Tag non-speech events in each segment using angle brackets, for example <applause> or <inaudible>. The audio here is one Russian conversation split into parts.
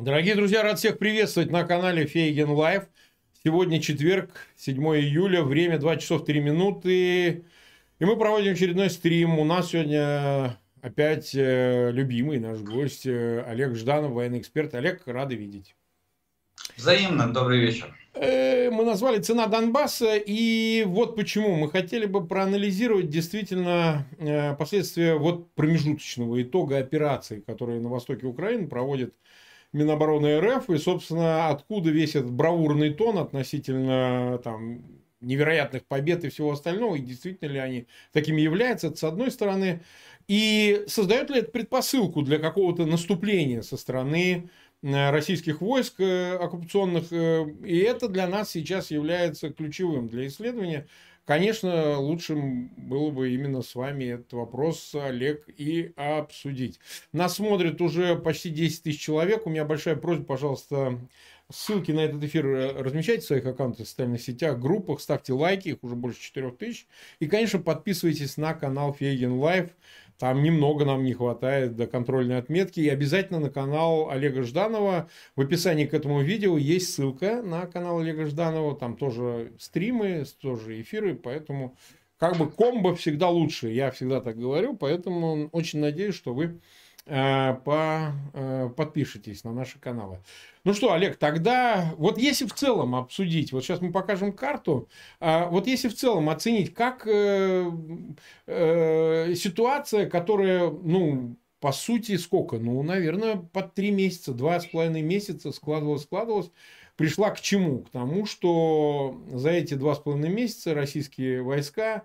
Дорогие друзья, рад всех приветствовать на канале Фейгин Live. Сегодня четверг, 7 июля, время 2 часов 3 минуты. И мы проводим очередной стрим. У нас сегодня опять э, любимый наш гость э, Олег Жданов, военный эксперт. Олег, рады видеть. Взаимно, добрый вечер. Э, мы назвали «Цена Донбасса», и вот почему. Мы хотели бы проанализировать действительно последствия вот промежуточного итога операции, которые на востоке Украины проводит Минобороны РФ, и, собственно, откуда весь этот бравурный тон относительно там, невероятных побед и всего остального, и действительно ли они такими являются, это с одной стороны, и создает ли это предпосылку для какого-то наступления со стороны э, российских войск э, оккупационных, э, и это для нас сейчас является ключевым для исследования, Конечно, лучшим было бы именно с вами этот вопрос, Олег, и обсудить. Нас смотрит уже почти 10 тысяч человек. У меня большая просьба, пожалуйста, ссылки на этот эфир размещайте в своих аккаунтах в социальных сетях, группах, ставьте лайки, их уже больше 4 тысяч. И, конечно, подписывайтесь на канал Фейгин Live. Там немного нам не хватает до контрольной отметки. И обязательно на канал Олега Жданова. В описании к этому видео есть ссылка на канал Олега Жданова. Там тоже стримы, тоже эфиры. Поэтому как бы комбо всегда лучше. Я всегда так говорю. Поэтому очень надеюсь, что вы по, э, подпишитесь на наши каналы. Ну что, Олег, тогда вот если в целом обсудить, вот сейчас мы покажем карту, а вот если в целом оценить, как э, ситуация, которая, ну, по сути, сколько? Ну, наверное, под три месяца, два с половиной месяца складывалась, складывалась, пришла к чему? К тому, что за эти два с половиной месяца российские войска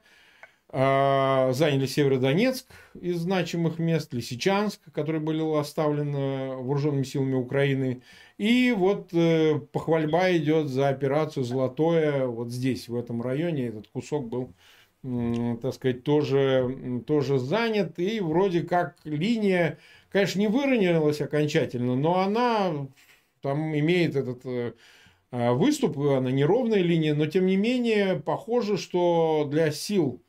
заняли Северодонецк из значимых мест, Лисичанск, которые были оставлены вооруженными силами Украины. И вот э, похвальба идет за операцию «Золотое» вот здесь, в этом районе. Этот кусок был, так сказать, тоже, тоже занят. И вроде как линия, конечно, не выровнялась окончательно, но она там имеет этот э, выступ, она неровная линия, но тем не менее похоже, что для сил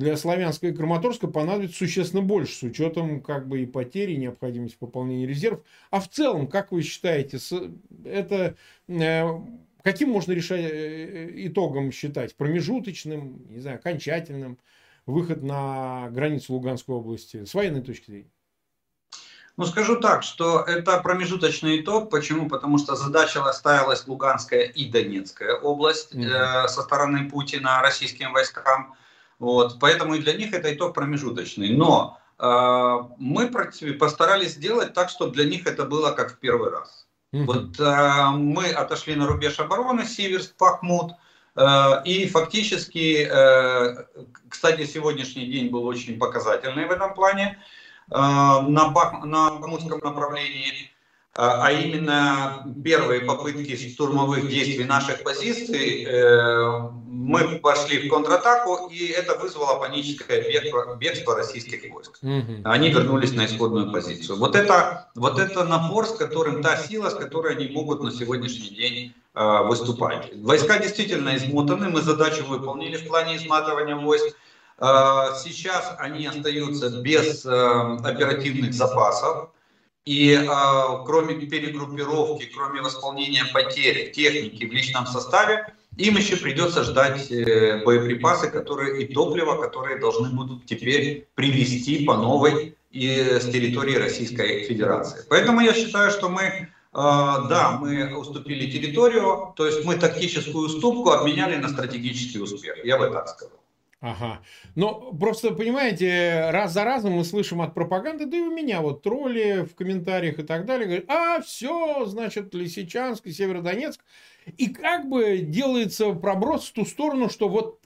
для Славянска и Краматорска понадобится существенно больше, с учетом как бы и потери, и необходимости пополнения резервов. А в целом, как вы считаете, это э, каким можно решать э, итогом считать? Промежуточным, не знаю, окончательным? Выход на границу Луганской области с военной точки зрения? Ну, скажу так, что это промежуточный итог. Почему? Потому что задача ставилась Луганская и Донецкая область mm-hmm. э, со стороны Путина российским войскам. Вот, поэтому и для них это итог промежуточный. Но э, мы постарались сделать так, чтобы для них это было как в первый раз. Mm-hmm. Вот э, мы отошли на рубеж обороны Сиверск, Пахмут. Э, и фактически, э, кстати, сегодняшний день был очень показательный в этом плане. Э, на, Бах, на Бахмутском направлении а, а именно первые попытки штурмовых действий наших позиций, э, мы пошли в контратаку, и это вызвало паническое бегство, бегство российских войск. Они вернулись на исходную позицию. Вот это, вот это напор, с которым, та сила, с которой они могут на сегодняшний день э, выступать. Войска действительно измотаны, мы задачу выполнили в плане изматывания войск. Э, сейчас они остаются без оперативных запасов. И э, кроме перегруппировки, кроме восполнения потерь техники в личном составе, им еще придется ждать э, боеприпасы, которые и топливо, которые должны будут теперь привезти по новой и с территории Российской Федерации. Поэтому я считаю, что мы, э, да, мы уступили территорию, то есть мы тактическую уступку обменяли на стратегический успех. Я бы так сказал. Ага. Но просто, понимаете, раз за разом мы слышим от пропаганды, да и у меня вот тролли в комментариях и так далее, говорят, а, все, значит, Лисичанск и Северодонецк. И как бы делается проброс в ту сторону, что вот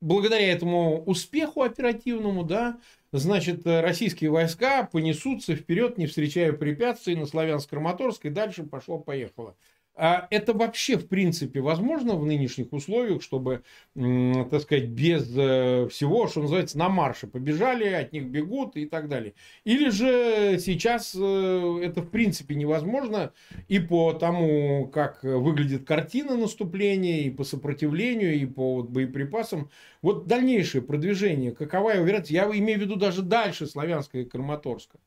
благодаря этому успеху оперативному, да, значит, российские войска понесутся вперед, не встречая препятствий на Славянск-Краматорск, и дальше пошло-поехало. А это вообще, в принципе, возможно в нынешних условиях, чтобы, так сказать, без э, всего, что называется, на марше побежали, от них бегут и так далее. Или же сейчас э, это, в принципе, невозможно и по тому, как выглядит картина наступления, и по сопротивлению, и по вот боеприпасам. Вот дальнейшее продвижение, какова его вероятность? Я имею в виду даже дальше Славянска и Краматорска.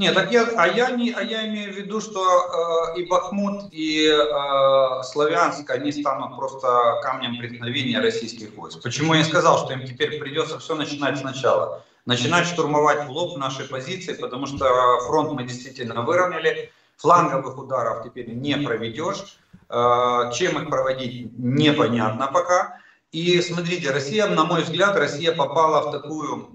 Нет, так я, а я не, а я имею в виду, что э, и Бахмут, и э, Славянск, они станут просто камнем преткновения российских войск. Почему я сказал, что им теперь придется все начинать сначала? Начинать штурмовать в лоб наши позиции, потому что фронт мы действительно выровняли, фланговых ударов теперь не проведешь, э, чем их проводить непонятно пока. И смотрите, Россия, на мой взгляд, Россия попала в такую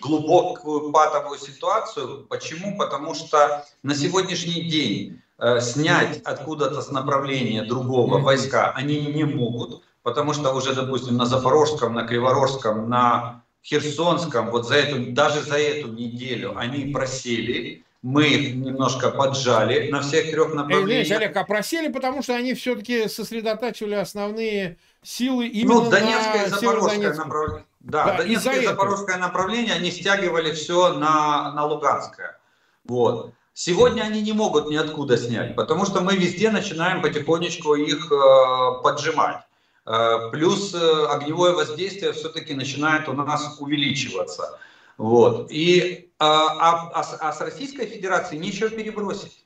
глубокую патовую ситуацию. Почему? Потому что на сегодняшний день э, снять откуда-то с направления другого войска они не могут, потому что уже, допустим, на Запорожском, на Криворожском, на Херсонском, вот за эту, даже за эту неделю они просели, мы их немножко поджали на всех трех направлениях. Эй, Олег, а просели, потому что они все-таки сосредотачивали основные силы именно ну, Донецкое на Запорожское направление. Да, да Донецкое и Запорожское направление они стягивали все на, на Луганское. Вот. Сегодня они не могут ниоткуда снять, потому что мы везде начинаем потихонечку их э, поджимать. Э, плюс э, огневое воздействие все-таки начинает у нас увеличиваться. Вот. И, а, а, а, а с Российской Федерацией нечего перебросить.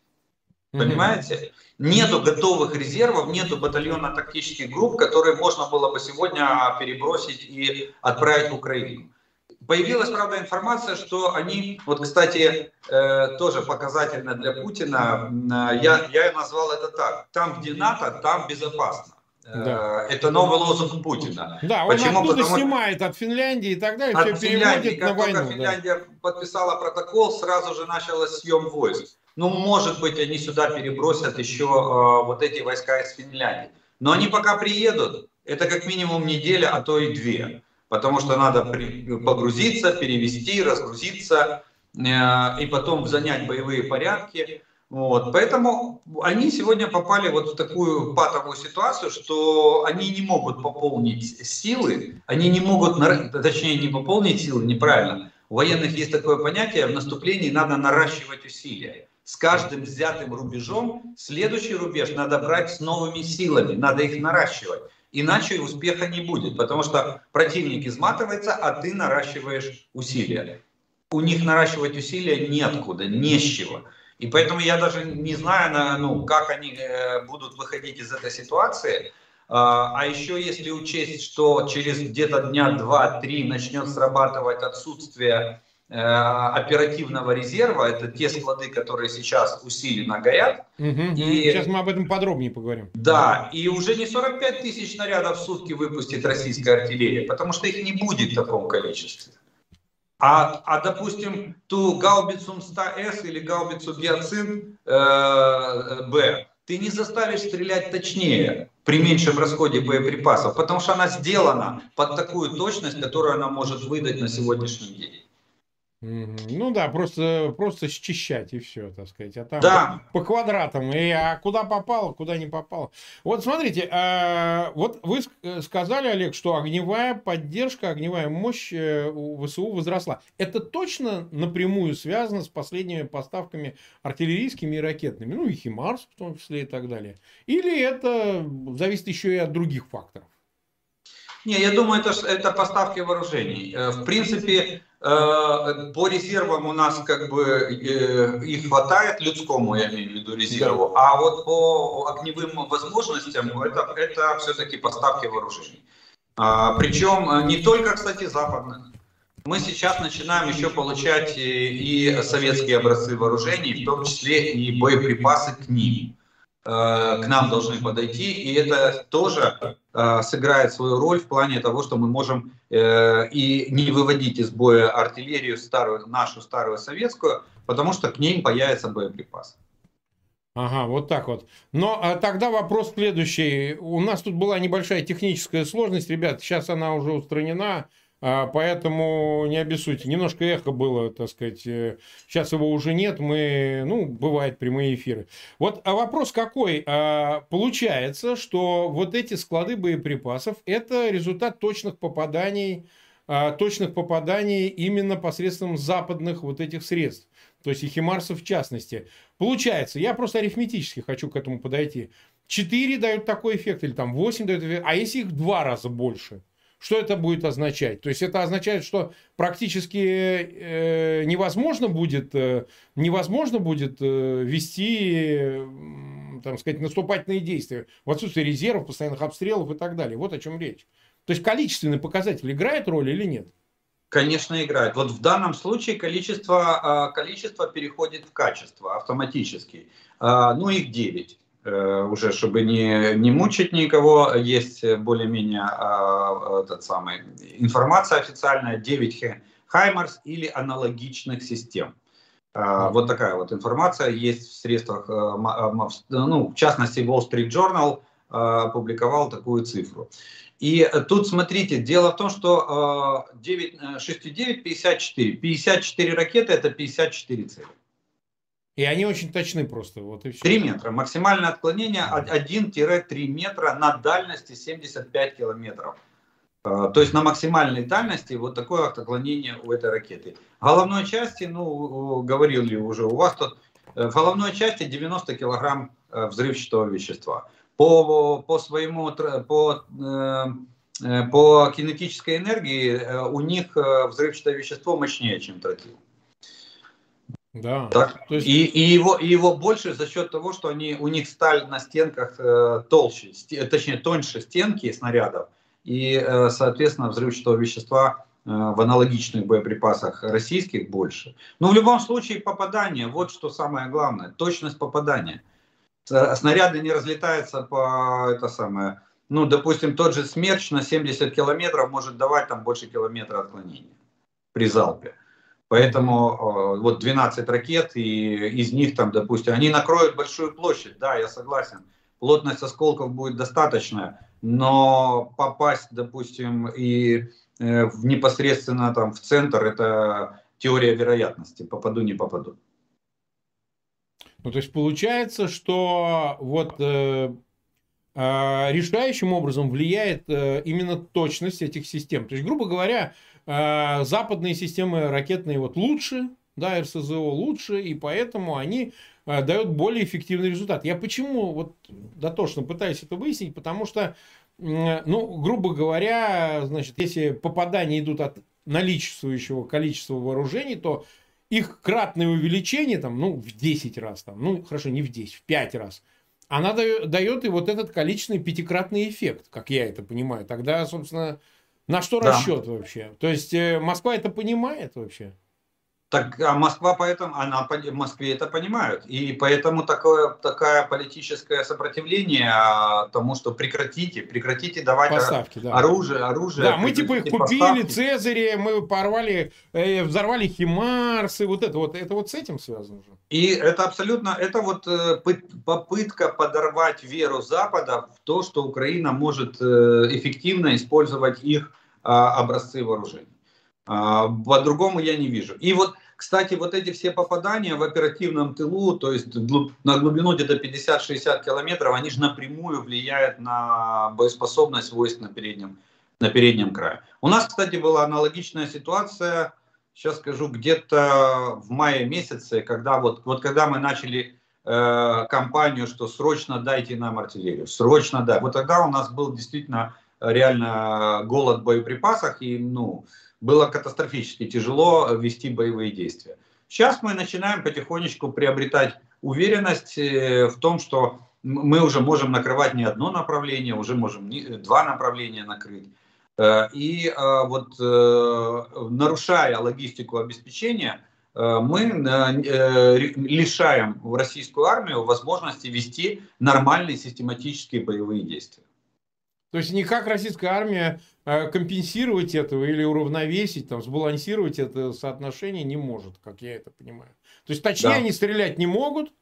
Понимаете? Нету готовых резервов, нету батальона тактических групп, которые можно было бы сегодня перебросить и отправить в Украину. Появилась, правда, информация, что они, вот, кстати, э, тоже показательно для Путина, э, я, я назвал это так, там, где НАТО, там безопасно. Э, да. Это новый лозунг Путина. Да, он Почему? оттуда Потому... снимает от Финляндии и так далее, от все Финляндии, переводит как на войну. Только Финляндия да. подписала протокол, сразу же началось съем войск. Ну, может быть, они сюда перебросят еще э, вот эти войска из Финляндии. Но они пока приедут, это как минимум неделя, а то и две. Потому что надо при, погрузиться, перевести, разгрузиться э, и потом занять боевые порядки. Вот. Поэтому они сегодня попали вот в такую патовую ситуацию, что они не могут пополнить силы, они не могут, точнее не пополнить силы, неправильно. У военных есть такое понятие, в наступлении надо наращивать усилия с каждым взятым рубежом следующий рубеж надо брать с новыми силами, надо их наращивать. Иначе успеха не будет, потому что противник изматывается, а ты наращиваешь усилия. У них наращивать усилия неоткуда, не с чего. И поэтому я даже не знаю, ну, как они э, будут выходить из этой ситуации. А, а еще если учесть, что через где-то дня два-три начнет срабатывать отсутствие оперативного резерва, это те склады, которые сейчас усиленно горят. Угу, и, сейчас мы об этом подробнее поговорим. Да, и уже не 45 тысяч снарядов в сутки выпустит российская артиллерия, потому что их не будет в таком количестве. А, а допустим, ту гаубицу МСТА-С или гаубицу Гиацин э, Б ты не заставишь стрелять точнее при меньшем расходе боеприпасов, потому что она сделана под такую точность, которую она может выдать на сегодняшний день. Ну да, просто, просто счищать и все, так сказать. А там да. по, по квадратам. И а куда попало, куда не попало. Вот смотрите, а, вот вы э, сказали, Олег, что огневая поддержка, огневая мощь э, у ВСУ возросла. Это точно напрямую связано с последними поставками артиллерийскими и ракетными, ну и Химарс в том числе и так далее. Или это зависит еще и от других факторов? Не, я думаю, это, это поставки вооружений. Э, в принципе, по резервам у нас как бы э, их хватает, людскому я имею в виду резерву, а вот по огневым возможностям это, это все-таки поставки вооружений. А, причем э, не только, кстати, западных. Мы сейчас начинаем еще получать и советские образцы вооружений, в том числе и боеприпасы к ним. К нам должны подойти, и это тоже Э, сыграет свою роль в плане того, что мы можем э, и не выводить из боя артиллерию старую, нашу старую советскую, потому что к ним появится боеприпас. Ага, вот так вот. Но а тогда вопрос следующий. У нас тут была небольшая техническая сложность, ребят, сейчас она уже устранена. А, поэтому не обессудьте. Немножко эхо было, так сказать. Э, сейчас его уже нет. Мы, ну, бывает прямые эфиры. Вот а вопрос какой? А, получается, что вот эти склады боеприпасов – это результат точных попаданий, точных попаданий именно посредством западных вот этих средств. То есть и Химарсов в частности. Получается, я просто арифметически хочу к этому подойти. 4 дают такой эффект, или там 8 дают эффект, а если их в два раза больше – что это будет означать? То есть это означает, что практически э, невозможно будет, э, невозможно будет э, вести, там сказать, наступательные действия в отсутствии резервов, постоянных обстрелов и так далее. Вот о чем речь. То есть количественный показатель играет роль или нет? Конечно, играет. Вот в данном случае количество, а, количество переходит в качество автоматически. А, ну, их 9 э, уже, чтобы не, не мучить никого, есть более-менее а, этот самый, информация официальная, 9 Хаймарс или аналогичных систем. Вот такая вот информация есть в средствах, ну, в частности, Wall Street Journal опубликовал такую цифру. И тут смотрите, дело в том, что 9, 6,9, 54. 54 ракеты это 54 цели. И они очень точны просто. Вот и все. 3 метра. Максимальное отклонение 1-3 метра на дальности 75 километров. А, то есть на максимальной дальности вот такое отклонение у этой ракеты. В головной части, ну, говорили уже у вас тут, э, в головной части 90 килограмм э, взрывчатого вещества по, по своему, по, э, по кинетической энергии у них взрывчатое вещество мощнее, чем тротил. Да. Так? То есть... и, и, его, и его больше за счет того, что они, у них сталь на стенках э, толще, ст, точнее тоньше стенки снарядов, и, э, соответственно, взрывчатого вещества э, в аналогичных боеприпасах российских больше. Но в любом случае попадание, вот что самое главное, точность попадания – снаряды не разлетаются по это самое. Ну, допустим, тот же смерч на 70 километров может давать там больше километра отклонения при залпе. Поэтому вот 12 ракет, и из них там, допустим, они накроют большую площадь, да, я согласен. Плотность осколков будет достаточная, но попасть, допустим, и э, в непосредственно там в центр, это теория вероятности, попаду, не попаду. Ну, то есть получается, что вот э, э, решающим образом влияет э, именно точность этих систем. То есть, грубо говоря, э, западные системы ракетные вот лучше, да, РСЗО лучше, и поэтому они э, дают более эффективный результат. Я почему вот дотошно пытаюсь это выяснить, потому что, э, ну, грубо говоря, значит, если попадания идут от наличествующего количества вооружений, то их кратное увеличение, там, ну, в 10 раз, там, ну, хорошо, не в 10, в 5 раз, она дает и вот этот количественный пятикратный эффект, как я это понимаю. Тогда, собственно, на что да. расчет вообще? То есть э, Москва это понимает вообще? Так, а Москва поэтому, она в Москве это понимают. И поэтому такое, такое политическое сопротивление а, тому, что прекратите, прекратите давать Поставки, да. оружие, оружие. Да, мы типа их купили, поставки. Цезари, мы порвали, э, взорвали Химарс, и вот это вот, это вот с этим связано же. И это абсолютно, это вот э, попытка подорвать веру Запада в то, что Украина может э, эффективно использовать их э, образцы вооружений. А, по-другому я не вижу. И вот кстати, вот эти все попадания в оперативном тылу, то есть на глубину где-то 50-60 километров, они же напрямую влияют на боеспособность войск на переднем, на переднем крае. У нас, кстати, была аналогичная ситуация, сейчас скажу, где-то в мае месяце, когда вот, вот когда мы начали э, кампанию, что срочно дайте нам артиллерию, срочно да. Вот тогда у нас был действительно реально голод в боеприпасах, и ну, было катастрофически тяжело вести боевые действия. Сейчас мы начинаем потихонечку приобретать уверенность э, в том, что мы уже можем накрывать не одно направление, уже можем два направления накрыть. Э, и э, вот нарушая логистику обеспечения, мы лишаем российскую армию возможности вести нормальные систематические боевые действия. То есть никак российская армия э, компенсировать этого или уравновесить, там, сбалансировать это соотношение не может, как я это понимаю. То есть точнее да. они стрелять не могут,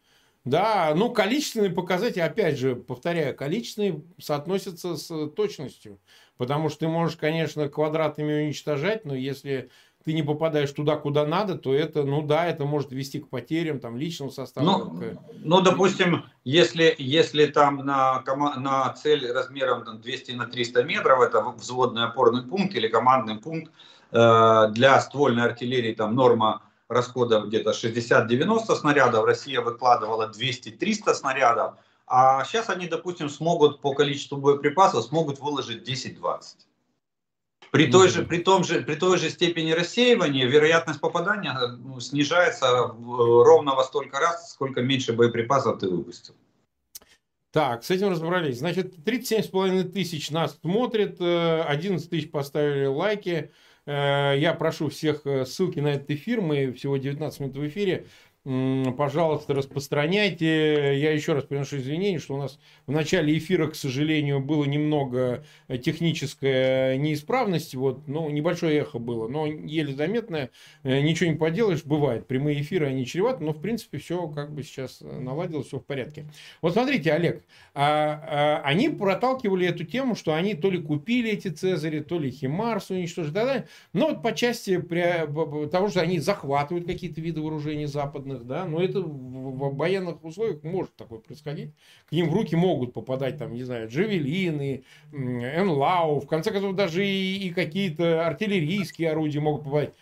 да, ну количественные показатели, опять же, повторяю, количественные соотносятся с точностью. Потому что ты можешь, конечно, квадратами уничтожать, но если ты не попадаешь туда, куда надо, то это, ну да, это может вести к потерям там личного состава. Ну, ну допустим, если, если там на, на цель размером там, 200 на 300 метров, это взводный опорный пункт или командный пункт, э, для ствольной артиллерии там норма расхода где-то 60-90 снарядов, Россия выкладывала 200-300 снарядов, а сейчас они, допустим, смогут по количеству боеприпасов смогут выложить 10-20. При той, же, при, том же, при той же степени рассеивания вероятность попадания ну, снижается ровно во столько раз, сколько меньше боеприпасов ты выпустил. Так, с этим разобрались. Значит, 37,5 тысяч нас смотрит, 11 тысяч поставили лайки. Я прошу всех ссылки на этот эфир, мы всего 19 минут в эфире пожалуйста, распространяйте. Я еще раз приношу извинения, что у нас в начале эфира, к сожалению, было немного технической неисправности. Вот, ну, небольшое эхо было, но еле заметное. Э, ничего не поделаешь, бывает. Прямые эфиры, они чреваты, но, в принципе, все как бы сейчас наладилось, все в порядке. Вот смотрите, Олег, а, а, они проталкивали эту тему, что они то ли купили эти Цезари, то ли Химарс уничтожили, да, но вот по части того, что они захватывают какие-то виды вооружений западных, военных, да, но это в военных условиях может такое происходить. К ним в руки могут попадать, там, не знаю, джавелины, энлау, в конце концов, даже и, и какие-то артиллерийские орудия могут попадать.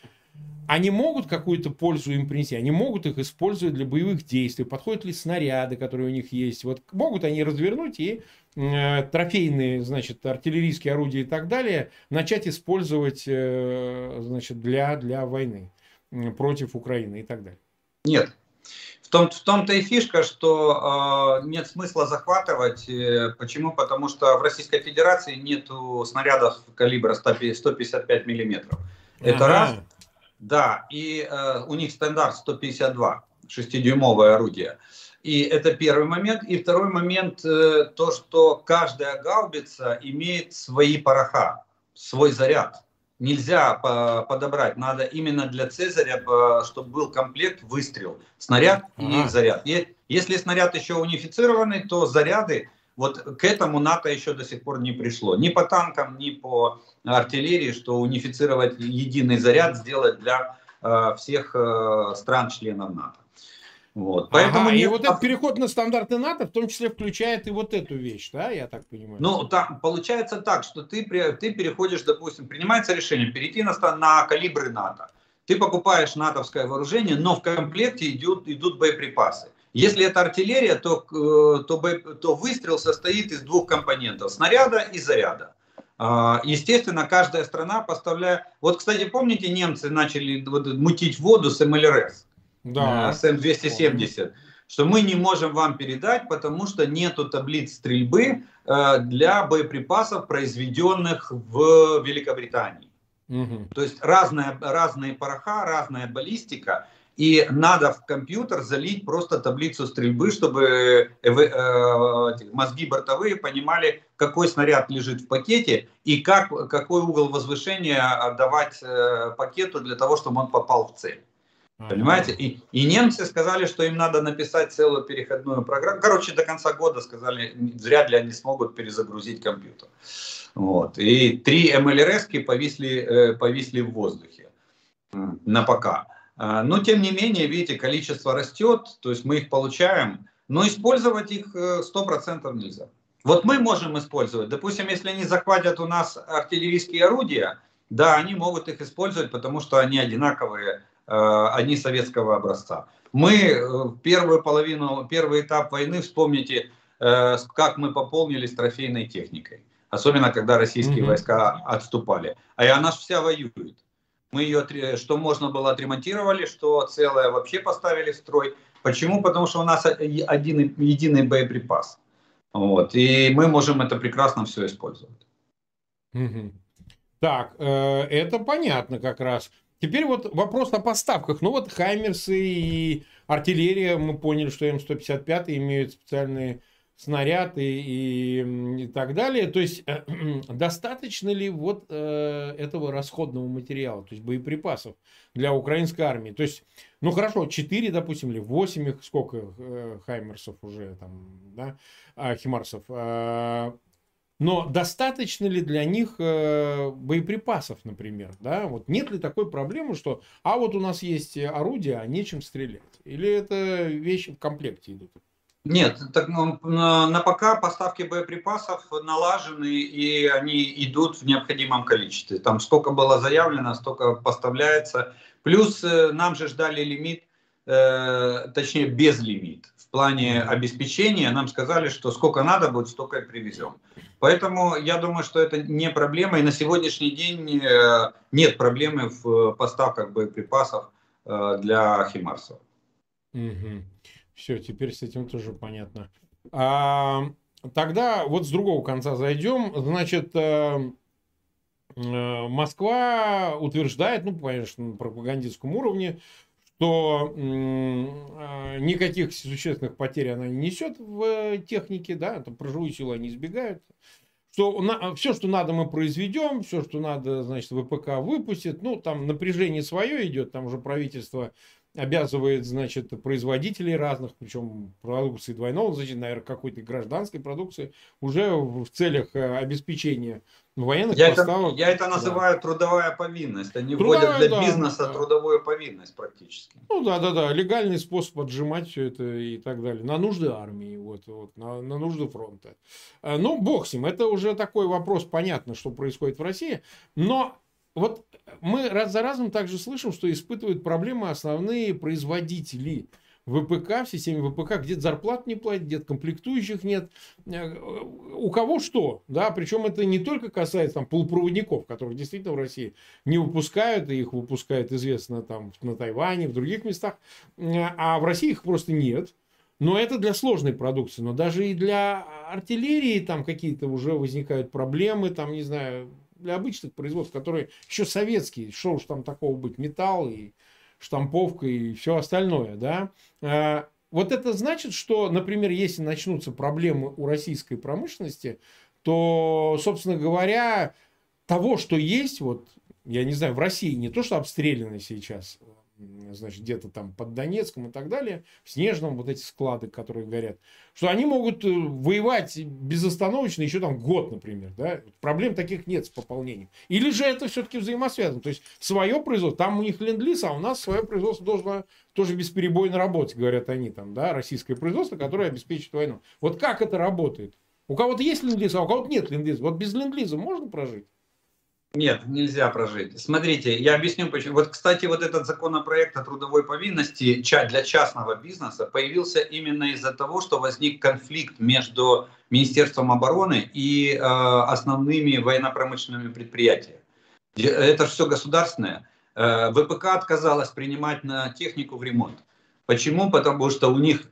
Они могут какую-то пользу им принести, они могут их использовать для боевых действий, подходят ли снаряды, которые у них есть. Вот могут они развернуть и э, трофейные, значит, артиллерийские орудия и так далее начать использовать, э, значит, для, для войны против Украины и так далее. Нет. В, том, в том-то и фишка, что э, нет смысла захватывать. Э, почему? Потому что в Российской Федерации нет снарядов калибра 155 миллиметров. Это ага. раз. Да, и э, у них стандарт 152, 6-дюймовое орудие. И это первый момент. И второй момент, э, то, что каждая гаубица имеет свои пороха, свой заряд нельзя подобрать. Надо именно для Цезаря, чтобы был комплект выстрел, снаряд и заряд. Если снаряд еще унифицированный, то заряды, вот к этому НАТО еще до сих пор не пришло. Ни по танкам, ни по артиллерии, что унифицировать единый заряд, сделать для э, всех э, стран-членов НАТО. Вот. Поэтому ага, нет... И вот этот переход на стандарты НАТО в том числе включает и вот эту вещь, да, я так понимаю? Ну, там получается так, что ты, ты переходишь, допустим, принимается решение перейти на, на калибры НАТО. Ты покупаешь натовское вооружение, но в комплекте идут, идут боеприпасы. Если это артиллерия, то, э, то, то выстрел состоит из двух компонентов, снаряда и заряда. А, естественно, каждая страна поставляет... Вот, кстати, помните, немцы начали мутить воду с МЛРС? Да. СМ-270, что мы не можем вам передать, потому что нету таблиц стрельбы э, для боеприпасов, произведенных в Великобритании. Угу. То есть разная, разные пороха, разная баллистика, и надо в компьютер залить просто таблицу стрельбы, чтобы э, э, мозги бортовые понимали, какой снаряд лежит в пакете и как, какой угол возвышения отдавать пакету для того, чтобы он попал в цель. Понимаете? И, и немцы сказали, что им надо написать целую переходную программу. Короче, до конца года сказали, зря ли они смогут перезагрузить компьютер. Вот. И три МЛРС повисли, э, повисли в воздухе на пока. А, но тем не менее, видите, количество растет, то есть мы их получаем, но использовать их 100% э, нельзя. Вот мы можем использовать, допустим, если они захватят у нас артиллерийские орудия, да, они могут их использовать, потому что они одинаковые они советского образца. Мы э, первую половину, первый этап войны, вспомните, э, как мы пополнились трофейной техникой. Особенно, когда российские mm-hmm. войска отступали. А и она же вся воюет. Мы ее, что можно было, отремонтировали, что целое вообще поставили в строй. Почему? Потому что у нас один единый боеприпас. Вот. И мы можем это прекрасно все использовать. Угу. Так, э, это понятно как раз. Теперь вот вопрос о поставках. Ну вот Хаймерсы и артиллерия, мы поняли, что М155 имеют специальные снаряды и, и, так далее. То есть э, <clears throat> достаточно ли вот э, этого расходного материала, то есть боеприпасов для украинской армии? То есть, ну хорошо, 4, допустим, или 8 их, сколько э, Хаймерсов уже там, да, а, Химарсов. Э, но достаточно ли для них э, боеприпасов, например? Да? Вот нет ли такой проблемы, что а вот у нас есть орудие, а нечем стрелять? Или это вещи в комплекте идут? Нет, так, ну, на, пока поставки боеприпасов налажены и они идут в необходимом количестве. Там сколько было заявлено, столько поставляется. Плюс э, нам же ждали лимит, э, точнее безлимит плане обеспечения нам сказали, что сколько надо будет, столько и привезем. Поэтому я думаю, что это не проблема. И на сегодняшний день э, нет проблемы в поставках боеприпасов э, для Химарсов. Угу. Все, теперь с этим тоже понятно. А, тогда вот с другого конца зайдем. Значит, э, Москва утверждает, ну, конечно, на пропагандистском уровне, что а, никаких существенных потерь она не несет в технике, да, там проживую силу они избегают. Что на, все, что надо, мы произведем, все, что надо, значит, ВПК выпустит. Ну, там напряжение свое идет, там уже правительство обязывает, значит, производителей разных, причем продукции двойного, значит, наверное, какой-то гражданской продукции, уже в целях э, обеспечения военных я поставок. Это, я это называю да. трудовая повинность. Они трудовая, вводят для да, бизнеса да. трудовую повинность практически. Ну да, да, да. Легальный способ отжимать все это и так далее. На нужды армии, вот, вот, на, на нужды фронта. Э, ну, бог с ним. Это уже такой вопрос, понятно, что происходит в России. Но вот мы раз за разом также слышим, что испытывают проблемы основные производители ВПК, в системе ВПК, где-то зарплат не платят, где-то комплектующих нет. Э, у кого что, да, причем это не только касается там полупроводников, которых действительно в России не выпускают, и их выпускают, известно, там на Тайване, в других местах, э, а в России их просто нет. Но это для сложной продукции. Но даже и для артиллерии там какие-то уже возникают проблемы, там, не знаю, для обычных производств, которые еще советские, что уж там такого быть, металл и штамповка и все остальное, да. А, вот это значит, что, например, если начнутся проблемы у российской промышленности, то, собственно говоря, того, что есть, вот, я не знаю, в России не то, что обстреляно сейчас значит, где-то там под Донецком и так далее, в Снежном, вот эти склады, которые горят, что они могут э, воевать безостановочно еще там год, например, да, проблем таких нет с пополнением. Или же это все-таки взаимосвязано, то есть свое производство, там у них ленд а у нас свое производство должно тоже бесперебойно работать, говорят они там, да, российское производство, которое обеспечит войну. Вот как это работает? У кого-то есть ленд а у кого-то нет ленд Вот без ленд можно прожить? Нет, нельзя прожить. Смотрите, я объясню почему. Вот, кстати, вот этот законопроект о трудовой повинности для частного бизнеса появился именно из-за того, что возник конфликт между Министерством обороны и э, основными военно-промышленными предприятиями. Это все государственное. Э, ВПК отказалась принимать на технику в ремонт. Почему? Потому что у них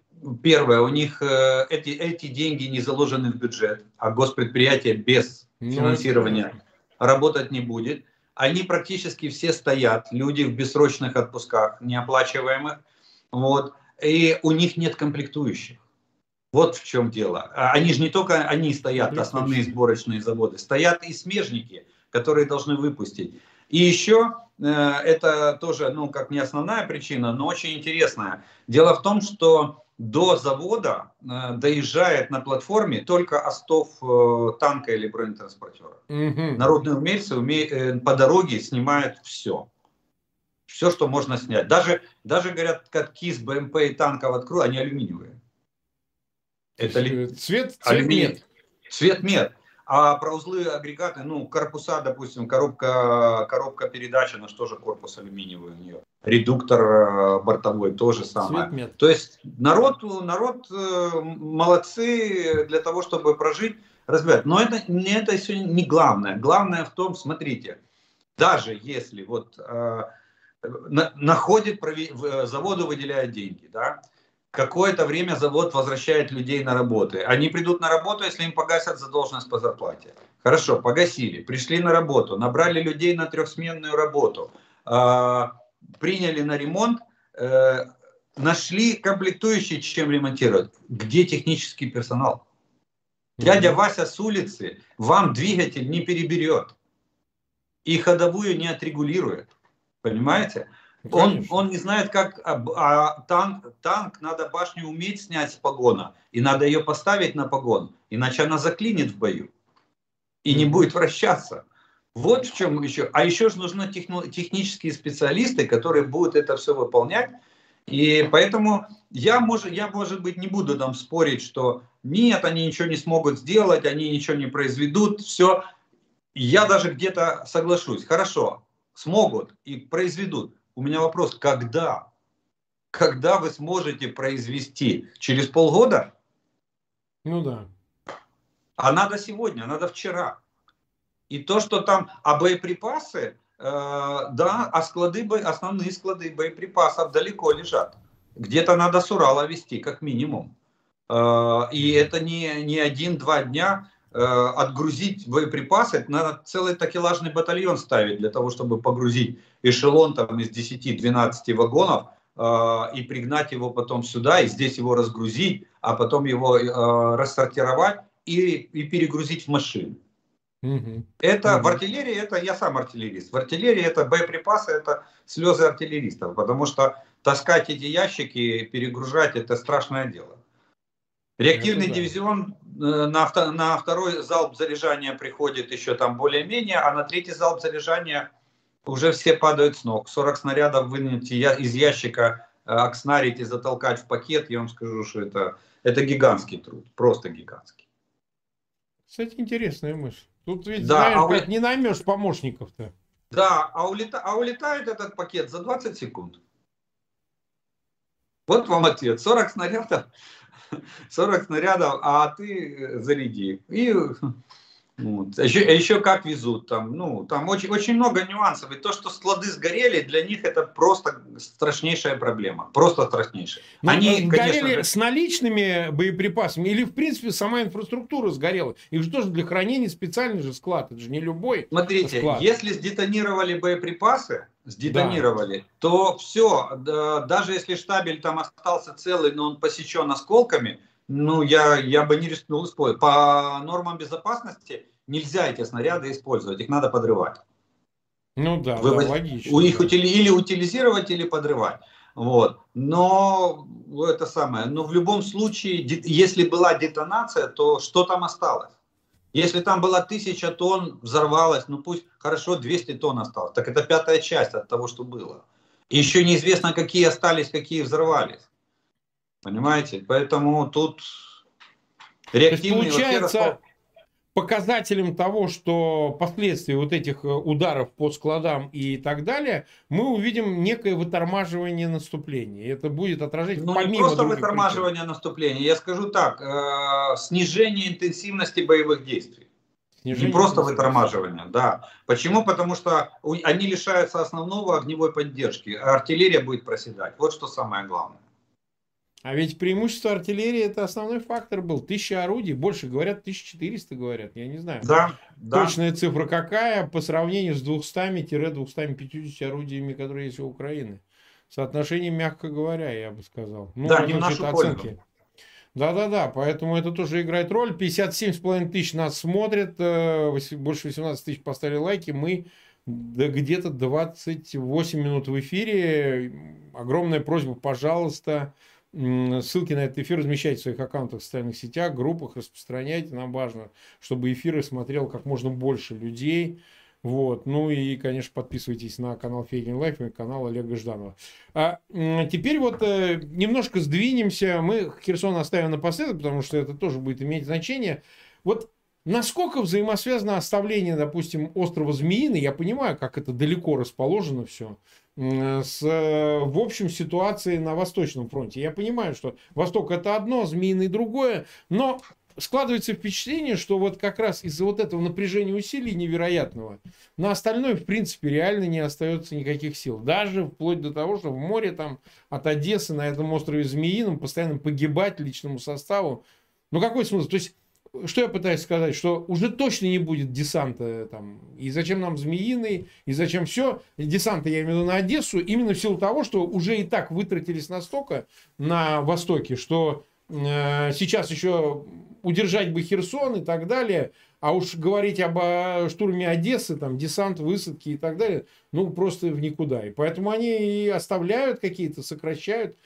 Первое, у них э, эти, эти деньги не заложены в бюджет, а госпредприятие без ну, финансирования работать не будет. Они практически все стоят, люди в бессрочных отпусках, неоплачиваемых, вот, и у них нет комплектующих. Вот в чем дело. А они же не только они стоят, основные сборочные заводы, стоят и смежники, которые должны выпустить. И еще э, это тоже, ну, как не основная причина, но очень интересная. Дело в том, что до завода э, доезжает на платформе только остов э, танка или бронетранспортера. Угу. Народные умельцы уме... э, по дороге снимают все. Все, что можно снять. Даже, даже говорят, катки с БМП и танков открою, они алюминиевые. Это ли... цвет, цвет алюминий. мед. Цвет мед. А про узлы агрегаты, ну, корпуса, допустим, коробка, коробка передач, она же корпус алюминиевый у нее. Редуктор э, бортовой, то же самое. То есть народ, народ э, молодцы для того, чтобы прожить, разбирать. Но это, не это все не главное. Главное в том, смотрите, даже если вот э, на, находит, заводу выделяют деньги, да, какое-то время завод возвращает людей на работы. Они придут на работу, если им погасят задолженность по зарплате. Хорошо, погасили, пришли на работу, набрали людей на трехсменную работу, э, приняли на ремонт, э, нашли комплектующие, чем ремонтировать. Где технический персонал? Дядя Вася с улицы вам двигатель не переберет и ходовую не отрегулирует. Понимаете? Он, он не знает, как а, а танк, танк надо башню уметь снять с погона, и надо ее поставить на погон, иначе она заклинит в бою и не будет вращаться. Вот в чем еще. А еще же нужны техно, технические специалисты, которые будут это все выполнять. И поэтому я, может, я, может быть, не буду там спорить, что нет, они ничего не смогут сделать, они ничего не произведут, все. Я даже где-то соглашусь. Хорошо, смогут и произведут. У меня вопрос, когда? когда вы сможете произвести? Через полгода? Ну да. А надо сегодня, надо вчера. И то, что там, а боеприпасы, э, да, а склады, основные склады боеприпасов далеко лежат. Где-то надо с Урала вести, как минимум. Э, и это не, не один-два дня э, отгрузить боеприпасы, это надо целый такелажный батальон ставить для того, чтобы погрузить эшелон там из 10-12 вагонов э, и пригнать его потом сюда, и здесь его разгрузить, а потом его э, рассортировать и, и перегрузить в машину. Угу. Это угу. в артиллерии, это я сам артиллерист. В артиллерии это боеприпасы, это слезы артиллеристов, потому что таскать эти ящики, перегружать, это страшное дело. Реактивный это дивизион э, на, на второй залп заряжания приходит еще там более-менее, а на третий залп заряжания уже все падают с ног. 40 снарядов вынуть из ящика, э, окснарить и затолкать в пакет, я вам скажу, что это, это гигантский труд, просто гигантский. Кстати, интересная мысль. Тут ведь, да, знаешь, а как не наймешь помощников-то. Да, а, улета... а улетает этот пакет за 20 секунд. Вот вам ответ. 40 снарядов, <laughs> 40 снарядов, а ты заряди. И вот. Еще, еще как везут там, ну, там очень, очень много нюансов. И то, что склады сгорели, для них это просто страшнейшая проблема. Просто страшнейшая. Ну, Они, сгорели же... с наличными боеприпасами или, в принципе, сама инфраструктура сгорела? Их же тоже для хранения специальный же склад. Это же не любой Смотрите, склад. если сдетонировали боеприпасы, сдетонировали, да. то все, да, даже если штабель там остался целый, но он посечен осколками, ну, я, я бы не рискнул использовать. По нормам безопасности нельзя эти снаряды использовать, их надо подрывать. Ну да, Вы, да логично. У них утили, или утилизировать, или подрывать. Вот. Но это самое. Но в любом случае, если была детонация, то что там осталось? Если там была тысяча тонн, взорвалось, ну пусть хорошо 200 тонн осталось. Так это пятая часть от того, что было. И еще неизвестно, какие остались, какие взорвались. Понимаете? Поэтому тут реактивные... То есть, получается, показателем того, что последствия вот этих э, ударов по складам и так далее, мы увидим некое вытормаживание наступления. Это будет отражать ну, помимо не просто вытормаживание причин. наступления, я скажу так, э, снижение интенсивности боевых действий. Снижение не просто вытормаживание, да. Почему? Потому что они лишаются основного огневой поддержки, а артиллерия будет проседать. Вот что самое главное. А ведь преимущество артиллерии это основной фактор был. Тысяча орудий, больше говорят, 1400 говорят, я не знаю. Да, Точная да. цифра какая по сравнению с 200-250 орудиями, которые есть у Украины. Соотношение, мягко говоря, я бы сказал. Ну, да, не в нашу оценки. Да-да-да, поэтому это тоже играет роль. 57,5 тысяч нас смотрят, э, больше 18 тысяч поставили лайки. Мы где-то 28 минут в эфире. Огромная просьба, пожалуйста, Ссылки на этот эфир размещайте в своих аккаунтах в социальных сетях, группах, распространяйте. Нам важно, чтобы эфиры смотрел как можно больше людей. Вот. Ну и, конечно, подписывайтесь на канал Фейгин Live и канал Олега Жданова. А теперь вот э, немножко сдвинемся. Мы Херсон оставим напоследок, потому что это тоже будет иметь значение. Вот насколько взаимосвязано оставление, допустим, острова Змеиный, я понимаю, как это далеко расположено все, с, э, в общем, ситуацией на Восточном фронте. Я понимаю, что Восток это одно, Змеиный другое, но складывается впечатление, что вот как раз из-за вот этого напряжения усилий невероятного на остальное, в принципе, реально не остается никаких сил. Даже вплоть до того, что в море там от Одессы на этом острове Змеином постоянно погибать личному составу. Ну какой смысл? То есть что я пытаюсь сказать, что уже точно не будет десанта там. И зачем нам Змеиный, и зачем все. Десанта я имею в виду на Одессу, именно в силу того, что уже и так вытратились настолько на Востоке, что э, сейчас еще удержать бы Херсон и так далее, а уж говорить об о штурме Одессы, там, десант, высадки и так далее, ну, просто в никуда. И поэтому они и оставляют какие-то, сокращают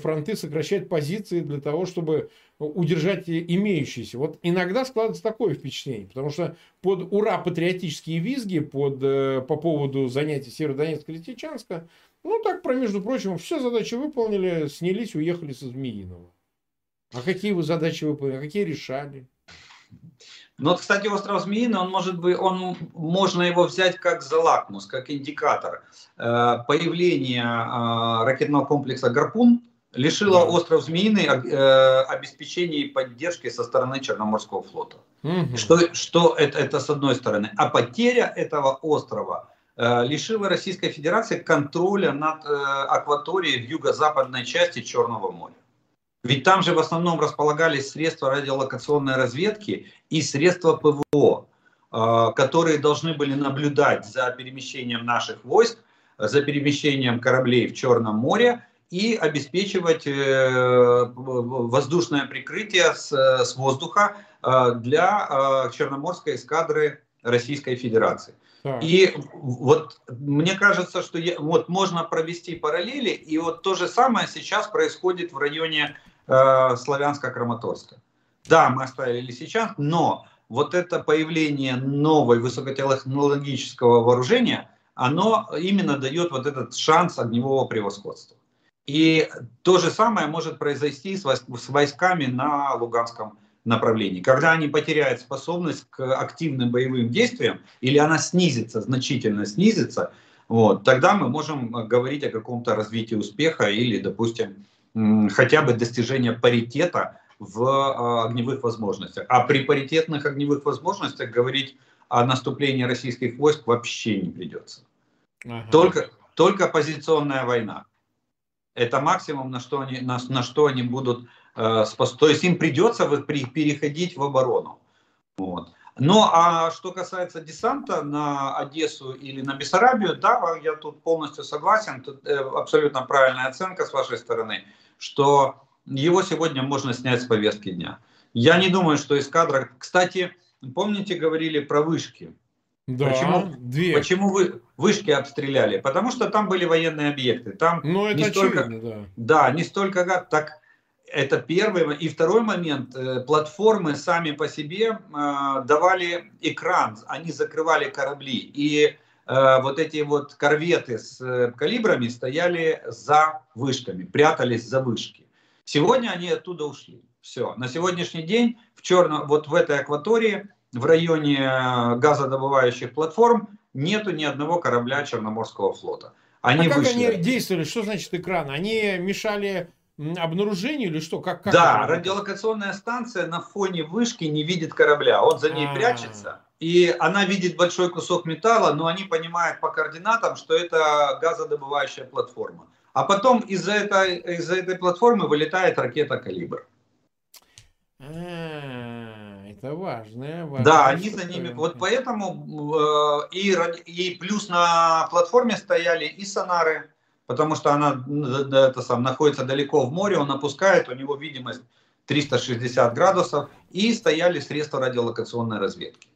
фронты, сокращают позиции для того, чтобы удержать имеющиеся. Вот иногда складывается такое впечатление, потому что под ура патриотические визги под, э, по поводу занятий Северодонецка и Лисичанска, ну так, про между прочим, все задачи выполнили, снялись, уехали со Змеиного. А какие вы задачи выполнили, какие решали? Но, вот, кстати, остров Змеиный, он может быть, он, можно его взять как за лакмус, как индикатор. Э, появления э, ракетного комплекса «Гарпун» лишило да. остров Змеиный э, обеспечения и поддержки со стороны Черноморского флота. Угу. Что, что это, это с одной стороны. А потеря этого острова лишила Российской Федерации контроля над акваторией в юго-западной части Черного моря. Ведь там же в основном располагались средства радиолокационной разведки и средства ПВО, а, которые должны были наблюдать за перемещением наших войск, за перемещением кораблей в Черном море и обеспечивать э, воздушное прикрытие с, с воздуха а, для а, Черноморской эскадры Российской Федерации. И вот мне кажется, что я, вот можно провести параллели, и вот то же самое сейчас происходит в районе э, Славянска-Краматорска. Да, мы оставили сейчас, но вот это появление новой высокотехнологического вооружения, оно именно дает вот этот шанс огневого превосходства. И то же самое может произойти с войсками на Луганском направлении. Когда они потеряют способность к активным боевым действиям, или она снизится, значительно снизится, вот, тогда мы можем говорить о каком-то развитии успеха или, допустим, хотя бы достижения паритета в а, огневых возможностях. А при паритетных огневых возможностях говорить о наступлении российских войск вообще не придется. Ага. Только, только позиционная война. Это максимум, на что они, на, на что они будут э, спос... То есть им придется переходить в оборону. Вот. Ну а что касается десанта на Одессу или на Бессарабию, да, я тут полностью согласен, тут э, абсолютно правильная оценка с вашей стороны что его сегодня можно снять с повестки дня. Я не думаю, что из кадра... Кстати, помните, говорили про вышки? Да, почему, две. Почему вы, вышки обстреляли? Потому что там были военные объекты. Там ну, это не столько, очевидно, да. Да, не столько. Так, это первый. И второй момент. Э, платформы сами по себе э, давали экран. Они закрывали корабли. И Э, вот эти вот корветы с э, калибрами стояли за вышками, прятались за вышки. Сегодня они оттуда ушли. Все. На сегодняшний день в черном, вот в этой акватории, в районе э, газодобывающих платформ, нету ни одного корабля Черноморского флота. Они а как вышли. они действовали? Что значит экран? Они мешали обнаружению или что? Как, как да, радиолокационная станция на фоне вышки не видит корабля. Он за ней А-а-а. прячется и она видит большой кусок металла, но они понимают по координатам, что это газодобывающая платформа. А потом из-за этой, из этой платформы вылетает ракета «Калибр». А, это важно. Да, они за ними. Вот поэтому э, и, и плюс на платформе стояли и сонары, потому что она это сам, находится далеко в море, он опускает, у него видимость 360 градусов, и стояли средства радиолокационной разведки.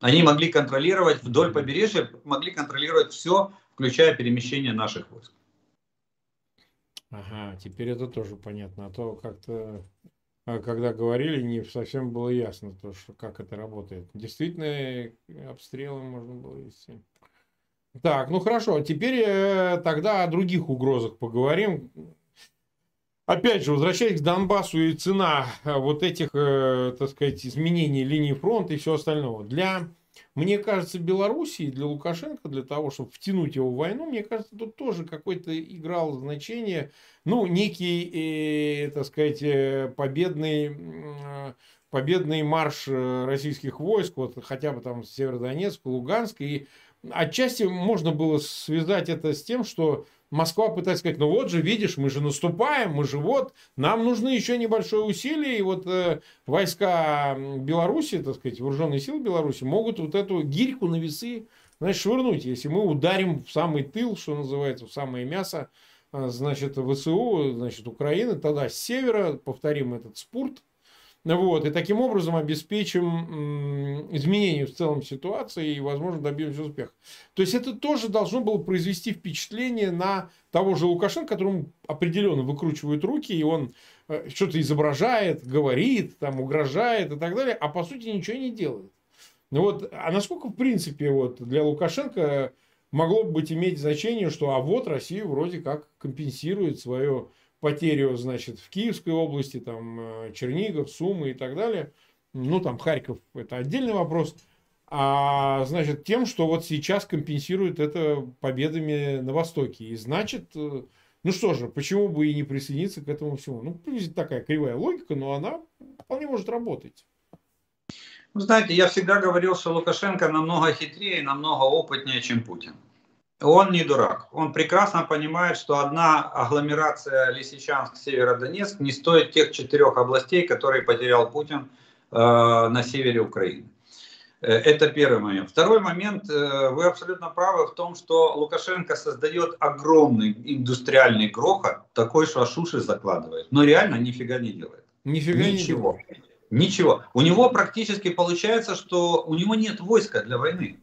Они могли контролировать вдоль побережья, могли контролировать все, включая перемещение наших войск. Ага, теперь это тоже понятно. А то как-то, когда говорили, не совсем было ясно, то, что, как это работает. Действительно, обстрелы можно было вести. Так, ну хорошо, теперь э, тогда о других угрозах поговорим. Опять же, возвращаясь к Донбассу и цена э, вот этих, э, так сказать, изменений линии фронта и все остальное. Для, мне кажется, Белоруссии, для Лукашенко, для того, чтобы втянуть его в войну, мне кажется, тут тоже какое-то играло значение, ну, некий, э, так сказать, э, победный, э, победный марш российских войск, вот хотя бы там с Северодонецка, Луганска, и отчасти можно было связать это с тем, что Москва пытается сказать, ну вот же, видишь, мы же наступаем, мы же вот, нам нужны еще небольшое усилие, и вот э, войска Беларуси, так сказать, вооруженные силы Беларуси могут вот эту гирьку на весы, значит, швырнуть, если мы ударим в самый тыл, что называется, в самое мясо, э, значит, ВСУ, значит, Украины, тогда с севера повторим этот спорт, вот, и таким образом обеспечим изменение в целом ситуации и, возможно, добьемся успеха. То есть это тоже должно было произвести впечатление на того же Лукашенко, которому определенно выкручивают руки, и он э, что-то изображает, говорит, там, угрожает и так далее, а по сути ничего не делает. Ну вот, а насколько, в принципе, вот для Лукашенко могло бы иметь значение, что а вот Россия вроде как компенсирует свое потерю, значит, в Киевской области, там, э, Чернигов, Сумы и так далее. ну там Харьков это отдельный вопрос, а значит тем, что вот сейчас компенсирует это победами на Востоке. И значит, э, ну что же, почему бы и не присоединиться к этому всему? Ну, такая кривая логика, но она вполне может работать. Вы знаете, я всегда говорил, что Лукашенко намного хитрее, намного опытнее, чем Путин. Он не дурак. Он прекрасно понимает, что одна агломерация Лисичанск, Северодонецк не стоит тех четырех областей, которые потерял Путин э, на севере Украины. Э, это первый момент. Второй момент, э, вы абсолютно правы в том, что Лукашенко создает огромный индустриальный грохот, такой, что аж уши закладывает, но реально нифига не делает. Нифига Ничего. не делает. Ничего. У него практически получается, что у него нет войска для войны.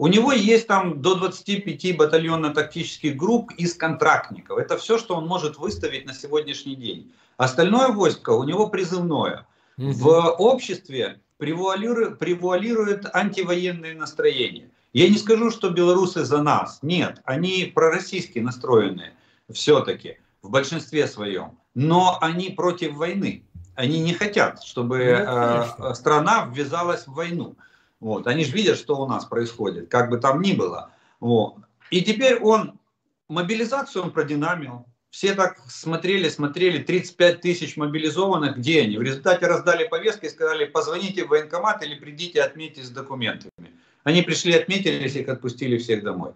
У него есть там до 25 батальонно-тактических групп из контрактников. Это все, что он может выставить на сегодняшний день. Остальное войско у него призывное. Угу. В обществе превуалирует, превуалирует антивоенные настроения. Я не скажу, что белорусы за нас. Нет, они пророссийски настроенные все-таки в большинстве своем. Но они против войны. Они не хотят, чтобы ну, э, страна ввязалась в войну. Вот. Они же видят, что у нас происходит, как бы там ни было. Вот. И теперь он мобилизацию он продинамил. Все так смотрели, смотрели, 35 тысяч мобилизованных, где они? В результате раздали повестки и сказали, позвоните в военкомат или придите, отметьтесь с документами. Они пришли, отметились, их отпустили всех домой.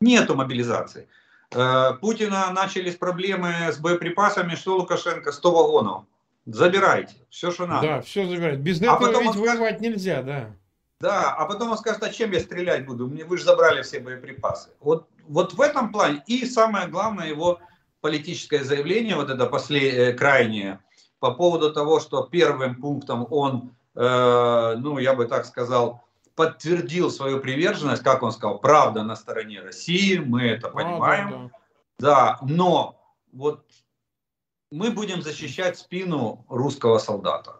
Нету мобилизации. Э, Путина начались проблемы с боеприпасами, что Лукашенко, 100 вагонов. Забирайте, все, что надо. Да, все забирать. Без а этого а ведь воевать нельзя, да. Да, а потом он скажет, а чем я стрелять буду? Мне вы же забрали все боеприпасы. Вот, вот в этом плане. И самое главное, его политическое заявление, вот это последнее, э, крайнее, по поводу того, что первым пунктом он, э, ну, я бы так сказал, подтвердил свою приверженность, как он сказал, правда на стороне России, мы это понимаем. А, да, да. да, но вот мы будем защищать спину русского солдата.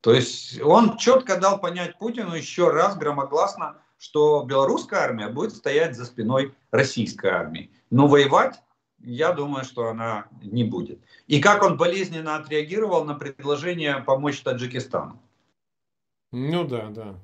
То есть он четко дал понять Путину еще раз громогласно, что белорусская армия будет стоять за спиной российской армии. Но воевать я думаю, что она не будет. И как он болезненно отреагировал на предложение помочь Таджикистану. Ну да, да.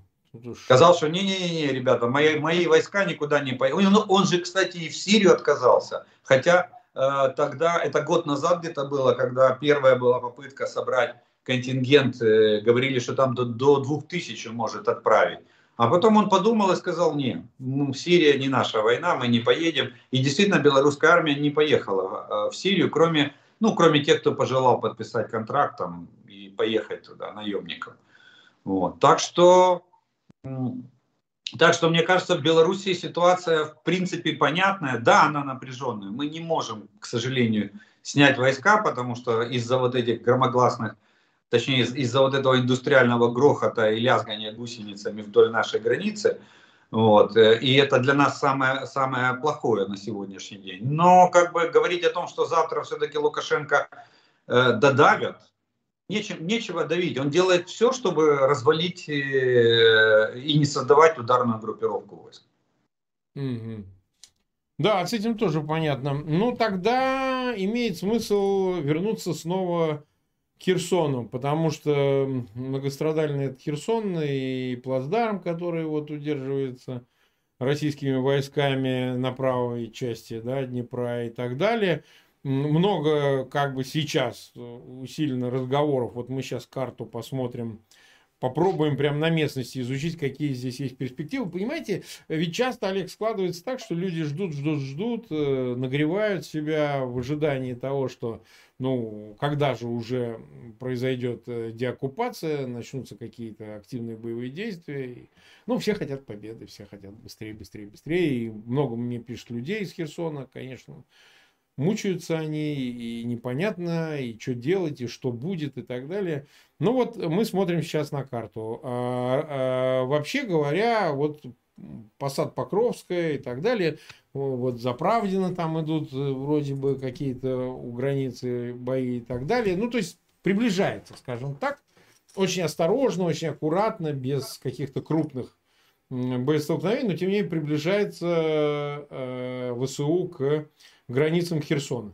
Сказал, что не-не-не, ребята, мои, мои войска никуда не поедут. Он, он же, кстати, и в Сирию отказался. Хотя э, тогда, это год назад где-то было, когда первая была попытка собрать контингент, э, говорили, что там до, до 2000 он может отправить. А потом он подумал и сказал, не, Сирия не наша война, мы не поедем. И действительно белорусская армия не поехала э, в Сирию, кроме, ну, кроме тех, кто пожелал подписать контракт там, и поехать туда наемником. Вот. Так что, так что, мне кажется, в Белоруссии ситуация в принципе понятная. Да, она напряженная. Мы не можем, к сожалению, снять войска, потому что из-за вот этих громогласных точнее из-за вот этого индустриального грохота и лязгания гусеницами вдоль нашей границы. Вот. Э, и это для нас самое, самое плохое на сегодняшний день. Но как бы говорить о том, что завтра все-таки Лукашенко э, додавят, нечем, нечего давить. Он делает все, чтобы развалить э, и не создавать ударную группировку войск. Угу. Да, с этим тоже понятно. Ну, тогда имеет смысл вернуться снова Херсону, потому что многострадальный это Херсон и плацдарм, который вот удерживается российскими войсками на правой части да, Днепра и так далее. Много как бы сейчас усиленно разговоров. Вот мы сейчас карту посмотрим попробуем прямо на местности изучить, какие здесь есть перспективы. Понимаете, ведь часто, Олег, складывается так, что люди ждут, ждут, ждут, э, нагревают себя в ожидании того, что, ну, когда же уже произойдет э, деоккупация, начнутся какие-то активные боевые действия. Ну, все хотят победы, все хотят быстрее, быстрее, быстрее. И много мне пишет людей из Херсона, конечно, мучаются они, и непонятно, и что делать, и что будет, и так далее. Ну вот мы смотрим сейчас на карту. А, а, вообще говоря, вот Посад Покровская и так далее, вот Заправдина там идут э, вроде бы какие-то у границы бои и так далее. Ну, то есть приближается, скажем так, очень осторожно, очень аккуратно, без каких-то крупных боестолкновений, но тем не менее приближается э, ВСУ к границам Херсона.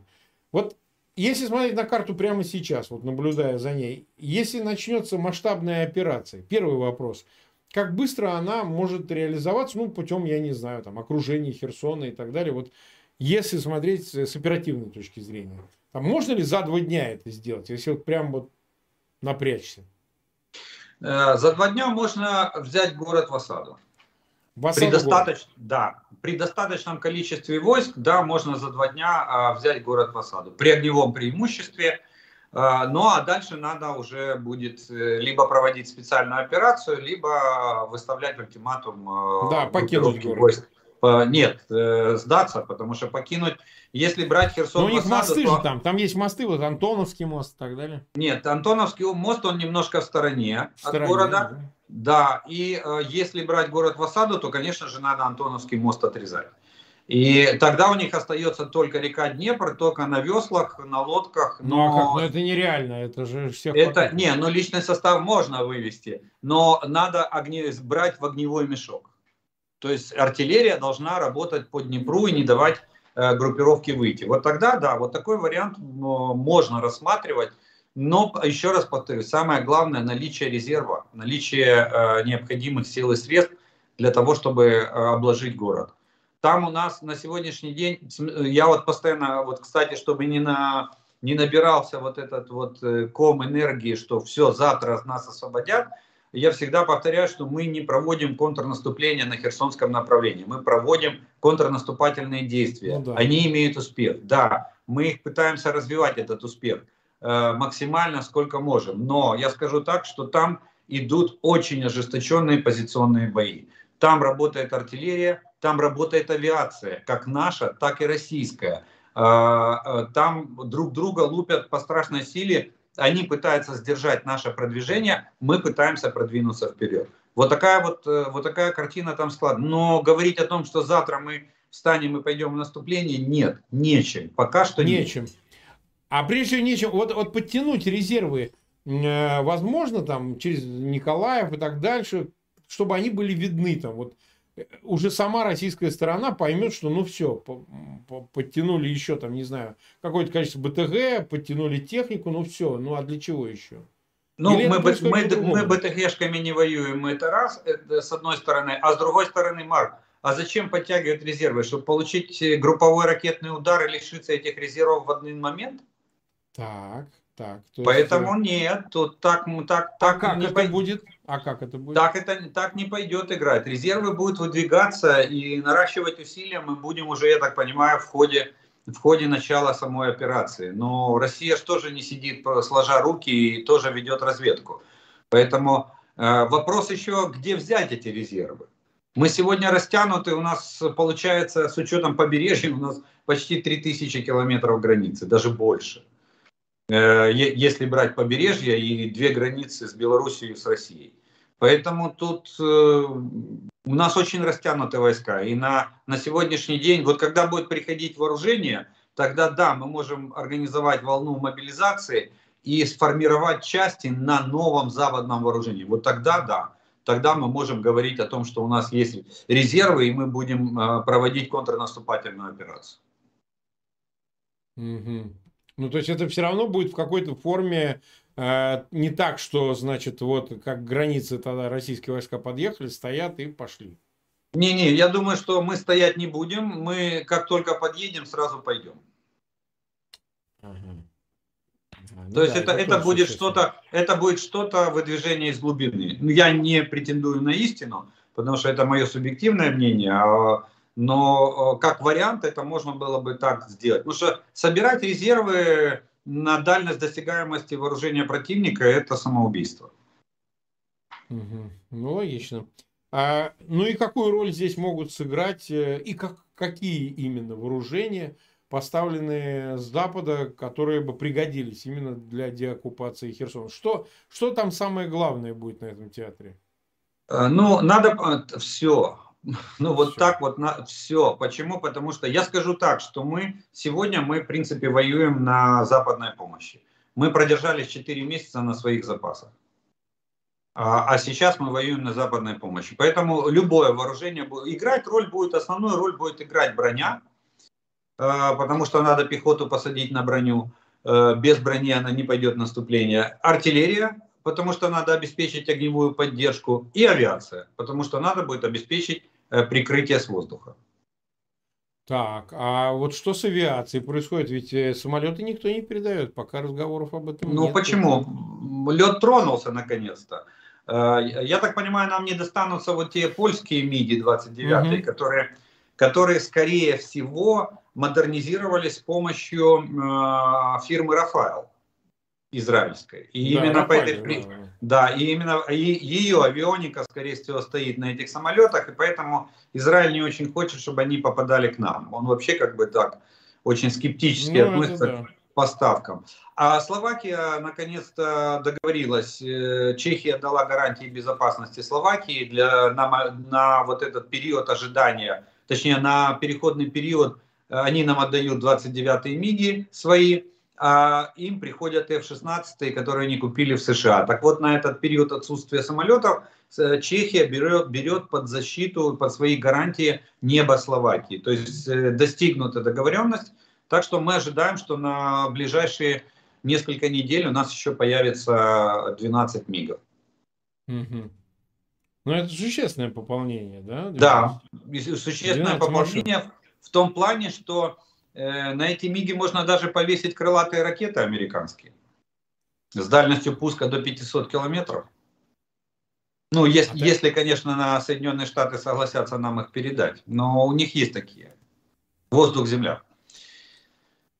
Вот если смотреть на карту прямо сейчас, вот наблюдая за ней, если начнется масштабная операция, первый вопрос, как быстро она может реализоваться, ну, путем, я не знаю, там, окружения Херсона и так далее, вот если смотреть с оперативной точки зрения. Там можно ли за два дня это сделать, если вот прям вот напрячься? Э, за два дня можно взять город в осаду. В осаду при, достаточ... да, при достаточном количестве войск, да, можно за два дня а, взять город в осаду. При огневом преимуществе. А, ну а дальше надо уже будет э, либо проводить специальную операцию, либо выставлять ультиматум а, да, покинуть город. войск. Нет, э, сдаться, потому что покинуть, если брать Херсон... Но у них осаду, мосты то... же там, там есть мосты, вот Антоновский мост и так далее. Нет, Антоновский мост, он немножко в стороне, в стороне от города. Да. Да, и э, если брать город в осаду, то, конечно же, надо Антоновский мост отрезать. И тогда у них остается только река Днепр, только на веслах, на лодках. Но... Ну а как? Ну это нереально, это же всех... Это, хватает. не, ну личный состав можно вывести, но надо огне... брать в огневой мешок. То есть артиллерия должна работать по Днепру и не давать э, группировке выйти. Вот тогда, да, вот такой вариант можно рассматривать. Но, еще раз повторюсь, самое главное наличие резерва, наличие э, необходимых сил и средств для того, чтобы э, обложить город. Там у нас на сегодняшний день, я вот постоянно, вот, кстати, чтобы не, на, не набирался вот этот вот э, ком энергии, что все, завтра нас освободят, я всегда повторяю, что мы не проводим контрнаступление на Херсонском направлении, мы проводим контрнаступательные действия. Ну, да. Они имеют успех. Да, мы их пытаемся развивать, этот успех. Э, максимально, сколько можем. Но я скажу так, что там идут очень ожесточенные позиционные бои. Там работает артиллерия, там работает авиация, как наша, так и российская. Э, э, там друг друга лупят по страшной силе. Они пытаются сдержать наше продвижение, мы пытаемся продвинуться вперед. Вот такая вот, вот такая картина там складывается. Но говорить о том, что завтра мы встанем и пойдем в наступление, нет, нечем. Пока что нечем. Нет. А прежде всего нечем, вот, вот подтянуть резервы, э, возможно, там, через Николаев и так дальше, чтобы они были видны там, вот, э, уже сама российская сторона поймет, что ну все, по, по, подтянули еще там, не знаю, какое-то количество БТГ, подтянули технику, ну все, ну а для чего еще? Ну, Или мы, мы, мы БТГшками не воюем, это раз, это с одной стороны, а с другой стороны, Марк, а зачем подтягивать резервы? Чтобы получить групповой ракетный удар и лишиться этих резервов в один момент? Так, так. Поэтому есть... нет, тут так, так, а так а как не это пой... будет? А как это будет? Так это так не пойдет играть. Резервы будут выдвигаться и наращивать усилия мы будем уже, я так понимаю, в ходе в ходе начала самой операции. Но Россия же тоже не сидит сложа руки и тоже ведет разведку. Поэтому э, вопрос еще, где взять эти резервы. Мы сегодня растянуты, у нас получается, с учетом побережья, у нас почти 3000 километров границы, даже больше. Э, если брать побережье и две границы с Белоруссией и с Россией. Поэтому тут э, у нас очень растянуты войска. И на, на сегодняшний день, вот когда будет приходить вооружение, тогда да, мы можем организовать волну мобилизации и сформировать части на новом западном вооружении. Вот тогда да, тогда мы можем говорить о том, что у нас есть резервы, и мы будем э, проводить контрнаступательную операцию. Угу. Ну, то есть это все равно будет в какой-то форме э, не так, что, значит, вот как границы тогда российские войска подъехали, стоят и пошли. Не-не, я думаю, что мы стоять не будем. Мы как только подъедем, сразу пойдем. Ага. Ну, То есть да, это, это, это будет что-то, это будет что-то выдвижение из глубины. Ну, я не претендую на истину, потому что это мое субъективное мнение. А но э, как вариант это можно было бы так сделать. Потому что собирать резервы на дальность достигаемости вооружения противника – это самоубийство. Угу. Ну, логично. А, ну и какую роль здесь могут сыграть, э, и как, какие именно вооружения, поставленные с Запада, которые бы пригодились именно для деоккупации Херсона? Что, что там самое главное будет на этом театре? Э, ну, надо все. Ну вот все. так вот на все. Почему? Потому что я скажу так, что мы сегодня мы в принципе воюем на западной помощи. Мы продержались 4 месяца на своих запасах. А, а сейчас мы воюем на западной помощи. Поэтому любое вооружение будет играть роль будет, основную роль будет играть броня, а, потому что надо пехоту посадить на броню. э, без брони она не пойдет в наступление. Артиллерия, потому что надо обеспечить огневую поддержку. И авиация, потому что надо будет обеспечить э, прикрытие с воздуха. Так, а вот что с авиацией происходит? Ведь э, самолеты никто не передает, пока разговоров об этом ну, нет. Ну почему? Лед тронулся наконец-то. Э, я так понимаю, нам не достанутся вот те польские МИДи-29, угу. которые, которые, скорее всего, модернизировались с помощью э, фирмы «Рафаэл» израильской. И да, именно по этой да. да, и именно и, ее авионика, скорее всего, стоит на этих самолетах, и поэтому Израиль не очень хочет, чтобы они попадали к нам. Он вообще как бы так очень скептически ну, относится да. к поставкам. А Словакия наконец-то договорилась. Э, Чехия дала гарантии безопасности Словакии для, на, на вот этот период ожидания, точнее на переходный период они нам отдают 29-е МИГи свои, а им приходят F-16, которые они купили в США. Так вот, на этот период отсутствия самолетов э, Чехия берет, берет под защиту, под свои гарантии небо Словакии. То есть э, достигнута договоренность. Так что мы ожидаем, что на ближайшие несколько недель у нас еще появится 12 МИГов. Угу. Ну, это существенное пополнение, да? Да, существенное пополнение машин. в том плане, что на эти МИГи можно даже повесить крылатые ракеты американские с дальностью пуска до 500 километров. Ну, если, а если, конечно, на Соединенные Штаты согласятся нам их передать. Но у них есть такие. Воздух-земля.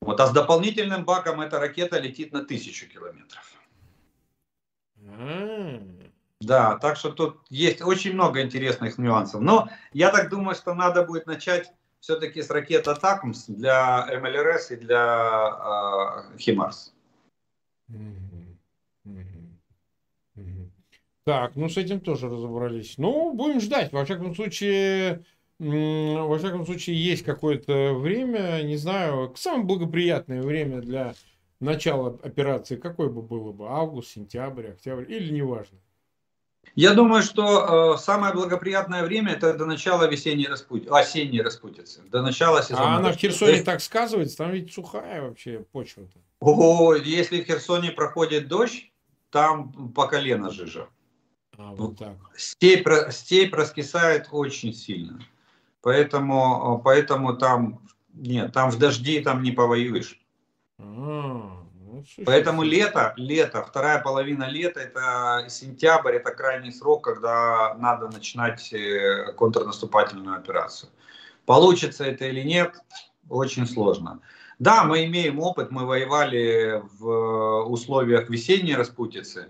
Вот, а с дополнительным баком эта ракета летит на тысячу километров. Да, так что тут есть очень много интересных нюансов. Но я так думаю, что надо будет начать все-таки с ракет Атакмс для МЛРС и для э, Химарс. Так, ну с этим тоже разобрались. Ну, будем ждать. Во всяком случае, во всяком случае, есть какое-то время, не знаю, самое благоприятное время для начала операции, какое бы было бы? Август, сентябрь, октябрь или неважно? Я думаю, что э, самое благоприятное время это до начала весенней распути... осенней распутицы, до начала сезона. А она в Херсоне так сказывается, там ведь сухая вообще почва-то. О, если в Херсоне проходит дождь, там по колено жижа. А, вот так. Степь, степь раскисает очень сильно. Поэтому, поэтому там, нет, там в дожди там не повоюешь. А, Поэтому лето, лето, вторая половина лета, это сентябрь, это крайний срок, когда надо начинать э, контрнаступательную операцию. Получится это или нет, очень сложно. Да, мы имеем опыт, мы воевали в условиях весенней распутицы.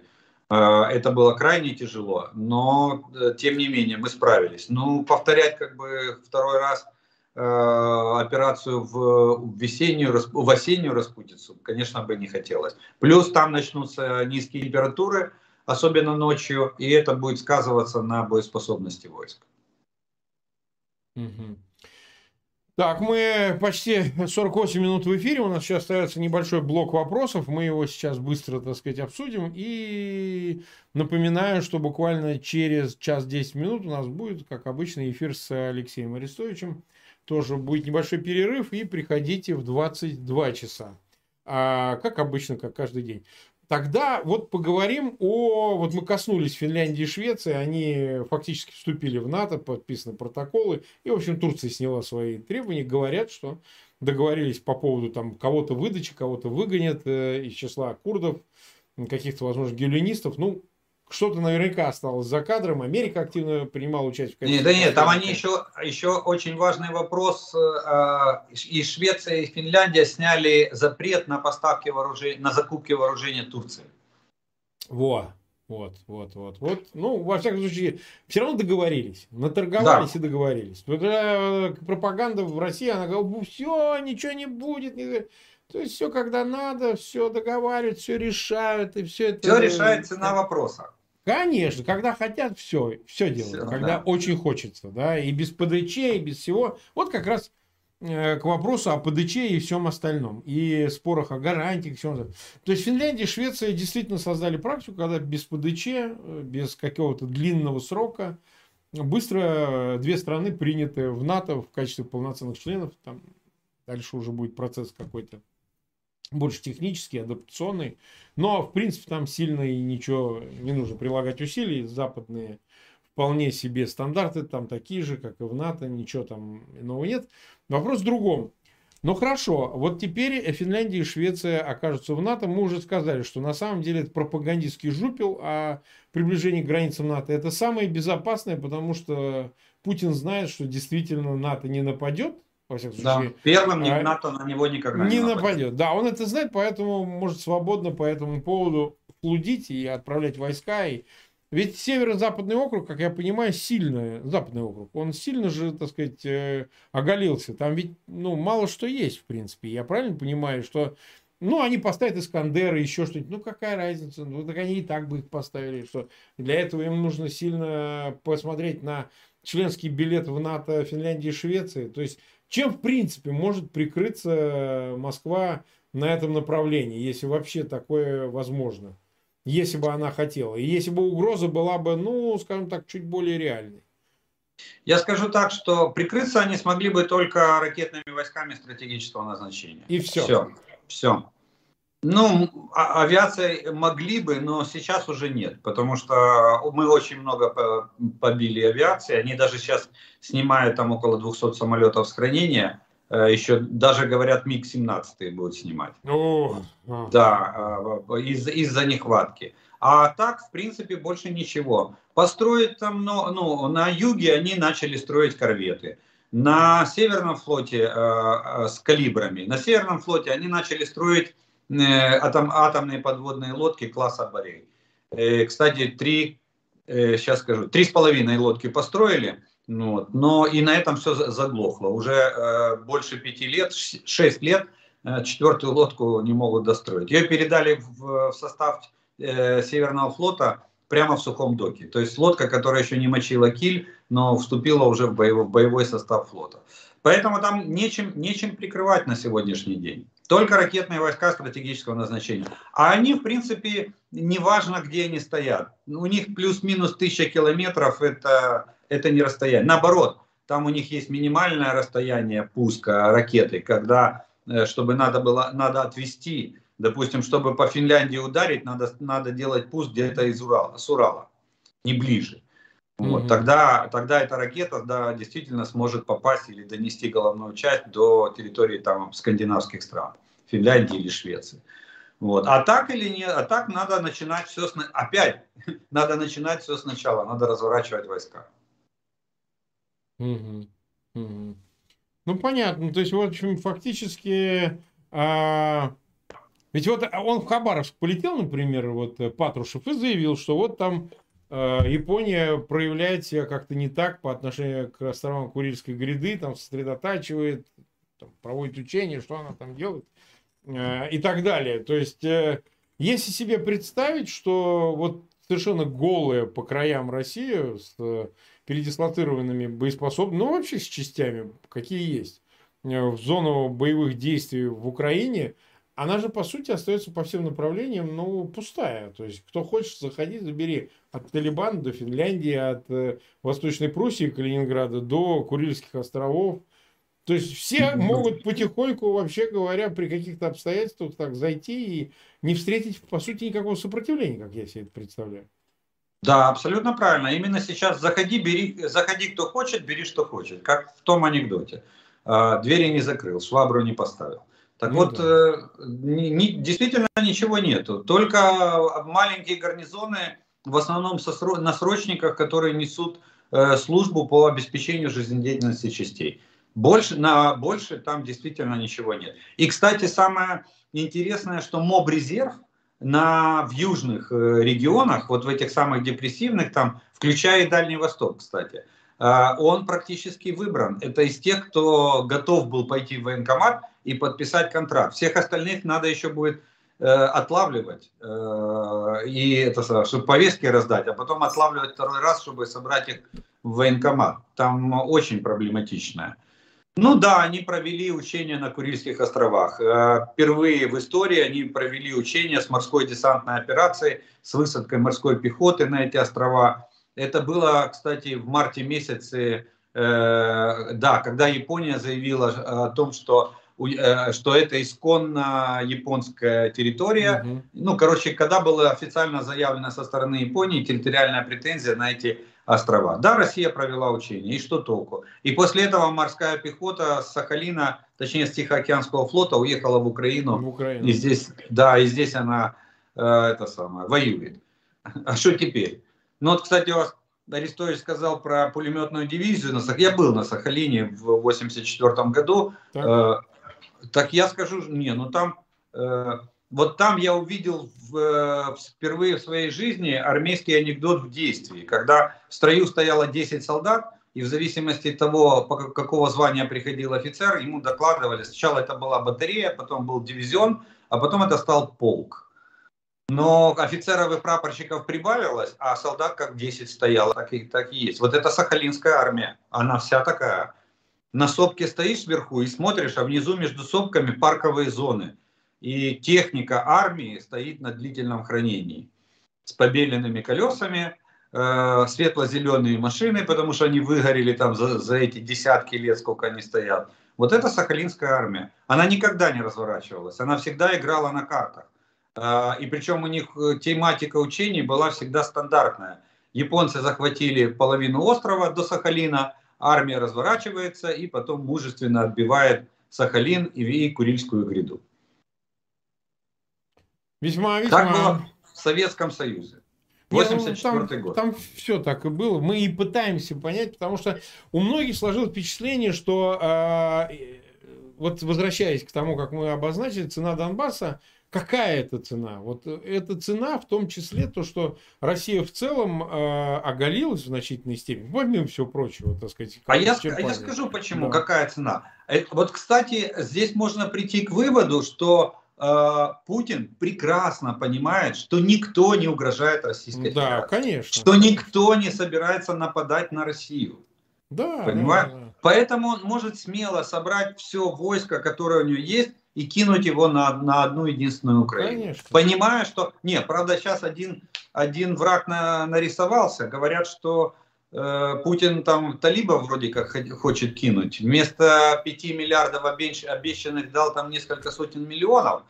Э, это было крайне тяжело, но э, тем не менее мы справились. Ну, повторять как бы второй раз операцию в весеннюю, в осеннюю распутицу, конечно, бы не хотелось. Плюс там начнутся низкие температуры, особенно ночью, и это будет сказываться на боеспособности войск. Так, мы почти 48 минут в эфире, у нас сейчас остается небольшой блок вопросов, мы его сейчас быстро, так сказать, обсудим. И напоминаю, что буквально через час 10 минут у нас будет, как обычно, эфир с Алексеем Арестовичем тоже будет небольшой перерыв, и приходите в 22 часа. А, как обычно, как каждый день. Тогда вот поговорим о... Вот мы коснулись Финляндии и Швеции, они фактически вступили в НАТО, подписаны протоколы, и, в общем, Турция сняла свои требования, говорят, что договорились по поводу там кого-то выдачи, кого-то выгонят э, из числа курдов, каких-то, возможно, геолинистов. Ну, что-то наверняка осталось за кадром. Америка активно принимала участие в Нет, да нет, там они еще, еще очень важный вопрос. Э, и Швеция, и Финляндия сняли запрет на поставки вооружения, на закупки вооружения Турции. Во, вот, вот, вот, вот. Ну, во всяком случае, все равно договорились. Наторговались да. и договорились. Когда пропаганда в России, она говорит, все, ничего не будет. То есть все, когда надо, все договаривают, все решают, и все это... Все решает цена вопроса. Конечно, когда хотят, все, все делают. Все, когда да. очень хочется, да, и без ПДЧ, и без всего. Вот как раз э, к вопросу о ПДЧ и всем остальном. И спорах о гарантиях. Всем. То есть Финляндия и Швеция действительно создали практику, когда без ПДЧ, э, без какого-то длинного срока, быстро две страны приняты в НАТО в качестве полноценных членов. Там дальше уже будет процесс какой-то больше технический, адаптационный. Но, в принципе, там сильно и ничего не нужно прилагать усилий. Западные вполне себе стандарты там такие же, как и в НАТО, ничего там иного нет. Вопрос в другом. Ну хорошо, вот теперь Финляндия и Швеция окажутся в НАТО. Мы уже сказали, что на самом деле это пропагандистский жупел, а приближение к границам НАТО это самое безопасное, потому что Путин знает, что действительно НАТО не нападет, во всяком случае. Да, первым а, НАТО на него никогда не, не нападет. нападет. Да, он это знает, поэтому может свободно по этому поводу флудить и отправлять войска. И... Ведь северо-западный округ, как я понимаю, сильно, западный округ, он сильно же, так сказать, э, оголился. Там ведь, ну, мало что есть, в принципе. Я правильно понимаю, что ну, они поставят Искандеры, еще что-нибудь. Ну, какая разница? Ну, так они и так бы их поставили. Что для этого им нужно сильно посмотреть на членский билет в НАТО Финляндии и Швеции. То есть чем, в принципе, может прикрыться Москва на этом направлении, если вообще такое возможно? Если бы она хотела. И если бы угроза была бы, ну, скажем так, чуть более реальной. Я скажу так, что прикрыться они смогли бы только ракетными войсками стратегического назначения. И все. Все. Все. Ну, а, авиация могли бы, но сейчас уже нет, потому что мы очень много побили авиации. Они даже сейчас снимают там около 200 самолетов с хранения. Э, Еще даже говорят МиГ-17 будут снимать. О, Да, э, из- из-за нехватки. А так, в принципе, больше ничего. Построить там, ну, ну, на юге они начали строить корветы. На Северном флоте э, э, с калибрами. На Северном флоте они начали строить атом, атомные подводные лодки класса Борей. Э, кстати, три, сейчас э, скажу, три с половиной лодки построили, ну вот, но и на этом все заглохло. Уже больше пяти лет, шесть лет четвертую лодку не могут достроить. Ее передали в, в состав Северного флота прямо в сухом доке. То есть лодка, которая еще не мочила киль, но вступила уже в боевой, в боевой состав флота. Поэтому там нечем, нечем прикрывать на сегодняшний день. Только ракетные войска стратегического назначения. А они, в принципе, неважно, где они стоят. У них плюс-минус тысяча километров, это, это не расстояние. Наоборот, там у них есть минимальное расстояние пуска ракеты, когда, э, чтобы надо было, надо отвести, допустим, чтобы по Финляндии ударить, надо, надо делать пуск где-то из Урала, с Урала, не ближе. Вот, mm-hmm. тогда, тогда эта ракета да, действительно сможет попасть или донести головную часть до территории там, скандинавских стран, Финляндии или Швеции. Вот. А так или нет, а так надо начинать все, с... опять, <laughs> надо начинать все сначала, надо разворачивать войска. Mm-hmm. Mm-hmm. Ну, понятно. То есть, в общем, фактически... А... Ведь вот он в Хабаровск полетел, например, вот Патрушев, и заявил, что вот там Э, Япония проявляет себя как-то не так по отношению к островам Курильской гряды, там сосредотачивает, там, проводит учения, что она там делает э, и так далее. То есть, э, если себе представить, что вот совершенно голая по краям Россия с передислоцированными боеспособными, ну вообще с частями, какие есть, в зону боевых действий в Украине – она же, по сути, остается по всем направлениям, ну, пустая. То есть, кто хочет, заходи, забери. От Талибана до Финляндии, от э, Восточной Пруссии, Калининграда до Курильских островов. То есть, все могут потихоньку, вообще говоря, при каких-то обстоятельствах так зайти и не встретить, по сути, никакого сопротивления, как я себе это представляю. Да, абсолютно правильно. Именно сейчас заходи, бери, заходи, кто хочет, бери, что хочет. Как в том анекдоте. А, двери не закрыл, швабру не поставил. Так ну, вот, да. э, не, действительно ничего нету. Только маленькие гарнизоны, в основном со, на срочниках, которые несут э, службу по обеспечению жизнедеятельности частей. Больше, на больше там действительно ничего нет. И, кстати, самое интересное, что МОБ-резерв на, в южных э, регионах, вот в этих самых депрессивных, там, включая и Дальний Восток, кстати, э, он практически выбран. Это из тех, кто готов был пойти в военкомат, и подписать контракт. Всех остальных надо еще будет отлавливать, э, и это, чтобы повестки раздать, а потом отлавливать второй раз, чтобы собрать их в военкомат. Там очень проблематичное. Ну да, они провели учения на Курильских островах. Э, впервые в истории они провели учения с морской десантной операцией, с высадкой морской пехоты на эти острова. Это было, кстати, в марте месяце, э, да, когда Япония заявила о том, что э, что это исконно японская территория. Угу. Ну, короче, когда была официально заявлена со стороны Японии территориальная претензия на эти острова. Да, Россия провела учения, и что толку? И после этого морская пехота с Сахалина, точнее с Тихоокеанского флота уехала в Украину. В Украину. И здесь, да, и здесь она э, это самое, воюет. <laughs> А что теперь? Ну вот, кстати, у вас Арестович сказал про пулеметную дивизию. Я был на Сахалине в 84 году. Так, э, так я скажу, не, ну там, э, вот там я увидел в, э, впервые в своей жизни армейский анекдот в действии, когда в строю стояло 10 солдат, и в зависимости от того, по какого звания приходил офицер, ему докладывали. Сначала это была батарея, потом был дивизион, а потом это стал полк. Но офицеров и прапорщиков прибавилось, а солдат как 10 стояло, так и, так и есть. Вот это Сахалинская армия, она вся такая. На сопке стоишь вверху и смотришь, а внизу между сопками парковые зоны. И техника армии стоит на длительном хранении. С побеленными колесами, э, светло-зеленые машины, потому что они выгорели там за, за эти десятки лет, сколько они стоят. Вот это Сахалинская армия. Она никогда не разворачивалась, она всегда играла на картах. А, и причем у них э, тематика учений была всегда стандартная. Японцы захватили половину острова до Сахалина, армия разворачивается и потом мужественно отбивает Сахалин и Курильскую гряду. Весьма, весьма... Так было в Советском Союзе. 84 ну, там, год. Там все так и было. Мы и пытаемся понять, потому что у многих сложилось впечатление, что э, вот возвращаясь к тому, как мы обозначили, цена Донбасса Какая это цена? Вот э, эта цена в том числе то, что Россия в целом э, оголилась в значительной степени, помимо всего прочего, так сказать. А я, а я скажу, почему, да. какая цена. Это, вот, кстати, здесь можно прийти к выводу, что э, Путин прекрасно понимает, что никто не угрожает Российской да, Федерации. конечно. Что никто не собирается нападать на Россию. Да, Понимаешь? Да, да. Поэтому он может смело собрать все войско, которое у него есть, и кинуть его на, на одну единственную Украину. Конечно. Понимая, что... Не, правда, сейчас один, один враг на, нарисовался. Говорят, что э, Путин там талибов вроде как хочет кинуть. Вместо 5 миллиардов обещанных дал там несколько сотен миллионов.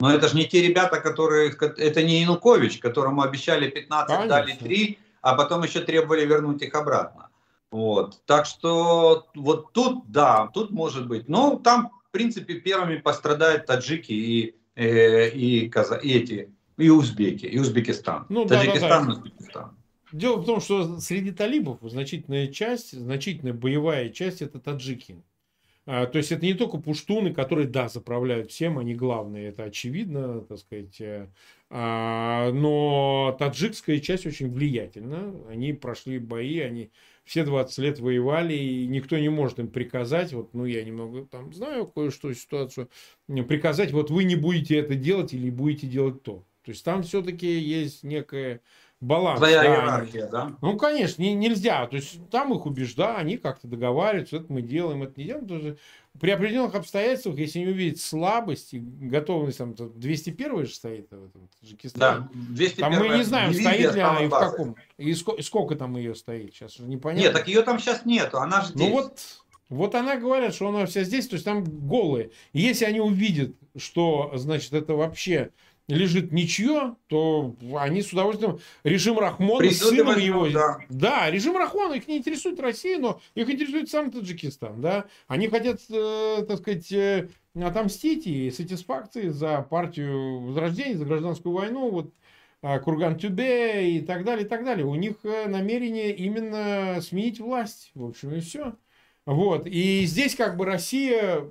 Но это же не те ребята, которые... Это не Янукович, которому обещали 15, Конечно. дали 3, а потом еще требовали вернуть их обратно. Вот. Так что вот тут, да, тут может быть. Но там в принципе, первыми пострадают таджики и, э, и, каза, и эти, и узбеки, и Узбекистан. Ну, Таджикистан, да, да, да. Узбекистан. Дело в том, что среди талибов значительная часть, значительная боевая часть это таджики. А, то есть это не только пуштуны, которые, да, заправляют всем, они главные, это очевидно, так сказать. Э, а, но таджикская часть очень влиятельна. Они прошли бои, они все 20 лет воевали, и никто не может им приказать, вот, ну, я немного там знаю кое-что ситуацию, приказать, вот вы не будете это делать или будете делать то. То есть там все-таки есть некая баланс. Твоя да, иерархия, да? Ну, конечно, не, нельзя. То есть там их убеждают, они как-то договариваются, это мы делаем, это не делаем. Тоже при определенных обстоятельствах, если они увидят слабость и готовность, там 201 же стоит в этом Таджикистане. Да, 201 там мы не знаем, стоит ли она и в каком. И сколько, сколько там ее стоит, сейчас уже непонятно. Нет, так ее там сейчас нету, она же здесь. Ну вот, вот она говорит, что она вся здесь, то есть там голые. И если они увидят, что, значит, это вообще лежит ничье, то они с удовольствием режим Рахмона Придут сыном его. Да. да, режим Рахмона их не интересует Россия, но их интересует сам Таджикистан. Да? Они хотят, э, так сказать, э, отомстить и сатисфакции за партию Возрождения, за гражданскую войну. Вот э, Курган Тюбе и так далее, и так далее. У них э, намерение именно сменить власть. В общем, и все. Вот. И здесь как бы Россия,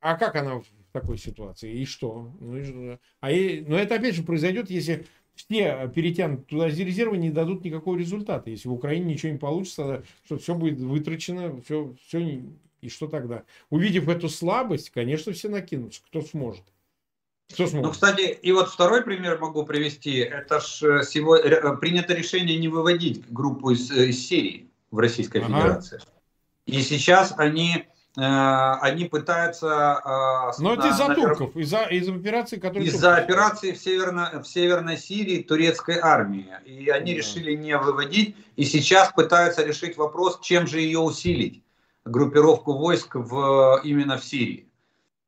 а как она такой ситуации. И что? Ну, и, а и, но это опять же произойдет, если все перетянут туда резервы, не дадут никакого результата. Если в Украине ничего не получится, что все будет вытрачено, все, все и что тогда? Увидев эту слабость, конечно, все накинутся, кто сможет. Кто сможет? Ну, кстати, и вот второй пример могу привести. Это ж сегодня э, принято решение не выводить группу из, э, из Сирии в Российской ага. Федерации. И сейчас они Э, они пытаются... Э, Но это из-за турков, из-за из операции, которые... Из-за операции в, Северно, в Северной Сирии турецкой армии. И они да. решили не выводить, и сейчас пытаются решить вопрос, чем же ее усилить, группировку войск в, именно в Сирии.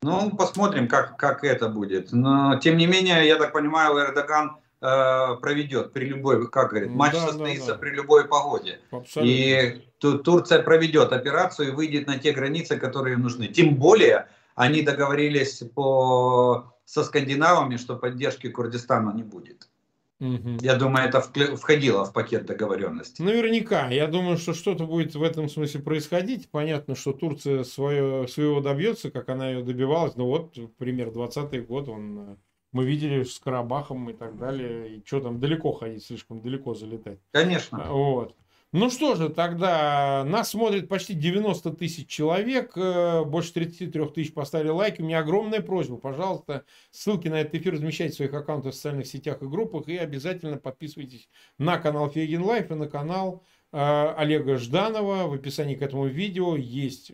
Ну, посмотрим, как, как это будет. Но, тем не менее, я так понимаю, Эрдоган э, проведет при любой, как говорит, матч да, состоится да, да. при любой погоде. Абсолютно. И ту, Турция проведет операцию и выйдет на те границы, которые нужны. Тем более, они договорились по, со скандинавами, что поддержки Курдистана не будет. Угу. Я думаю, это входило в пакет договоренности. Наверняка. Я думаю, что что-то будет в этом смысле происходить. Понятно, что Турция свое, своего добьется, как она ее добивалась. Но вот, пример, 20 год, он, э, мы видели с Карабахом и так далее. И что там, далеко ходить, слишком далеко залетать. Конечно. Вот. Ну что же, тогда нас смотрит почти 90 тысяч человек, э, больше 33 тысяч поставили лайки. У меня огромная просьба, пожалуйста, ссылки на этот эфир размещайте в своих аккаунтах в социальных сетях и группах и обязательно подписывайтесь на канал Фейгин Live и на канал э, Олега Жданова. В описании к этому видео есть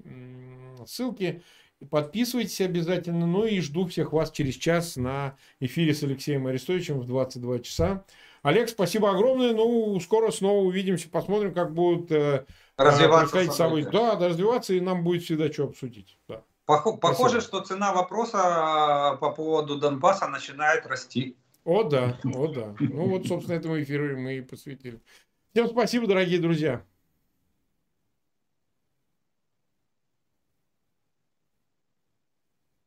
ссылки. Подписывайтесь обязательно. Ну и жду всех вас через час на эфире с Алексеем Арестовичем в 22 часа. Олег, спасибо огромное. Ну, скоро снова увидимся, посмотрим, как будут э, развиваться события. Да, да, развиваться, и нам будет всегда что обсудить. Да. Похоже, что цена вопроса по поводу Донбасса начинает расти. О, да, о, да. Ну, вот, собственно, этому эфиру мы и посвятили. Всем спасибо, дорогие друзья.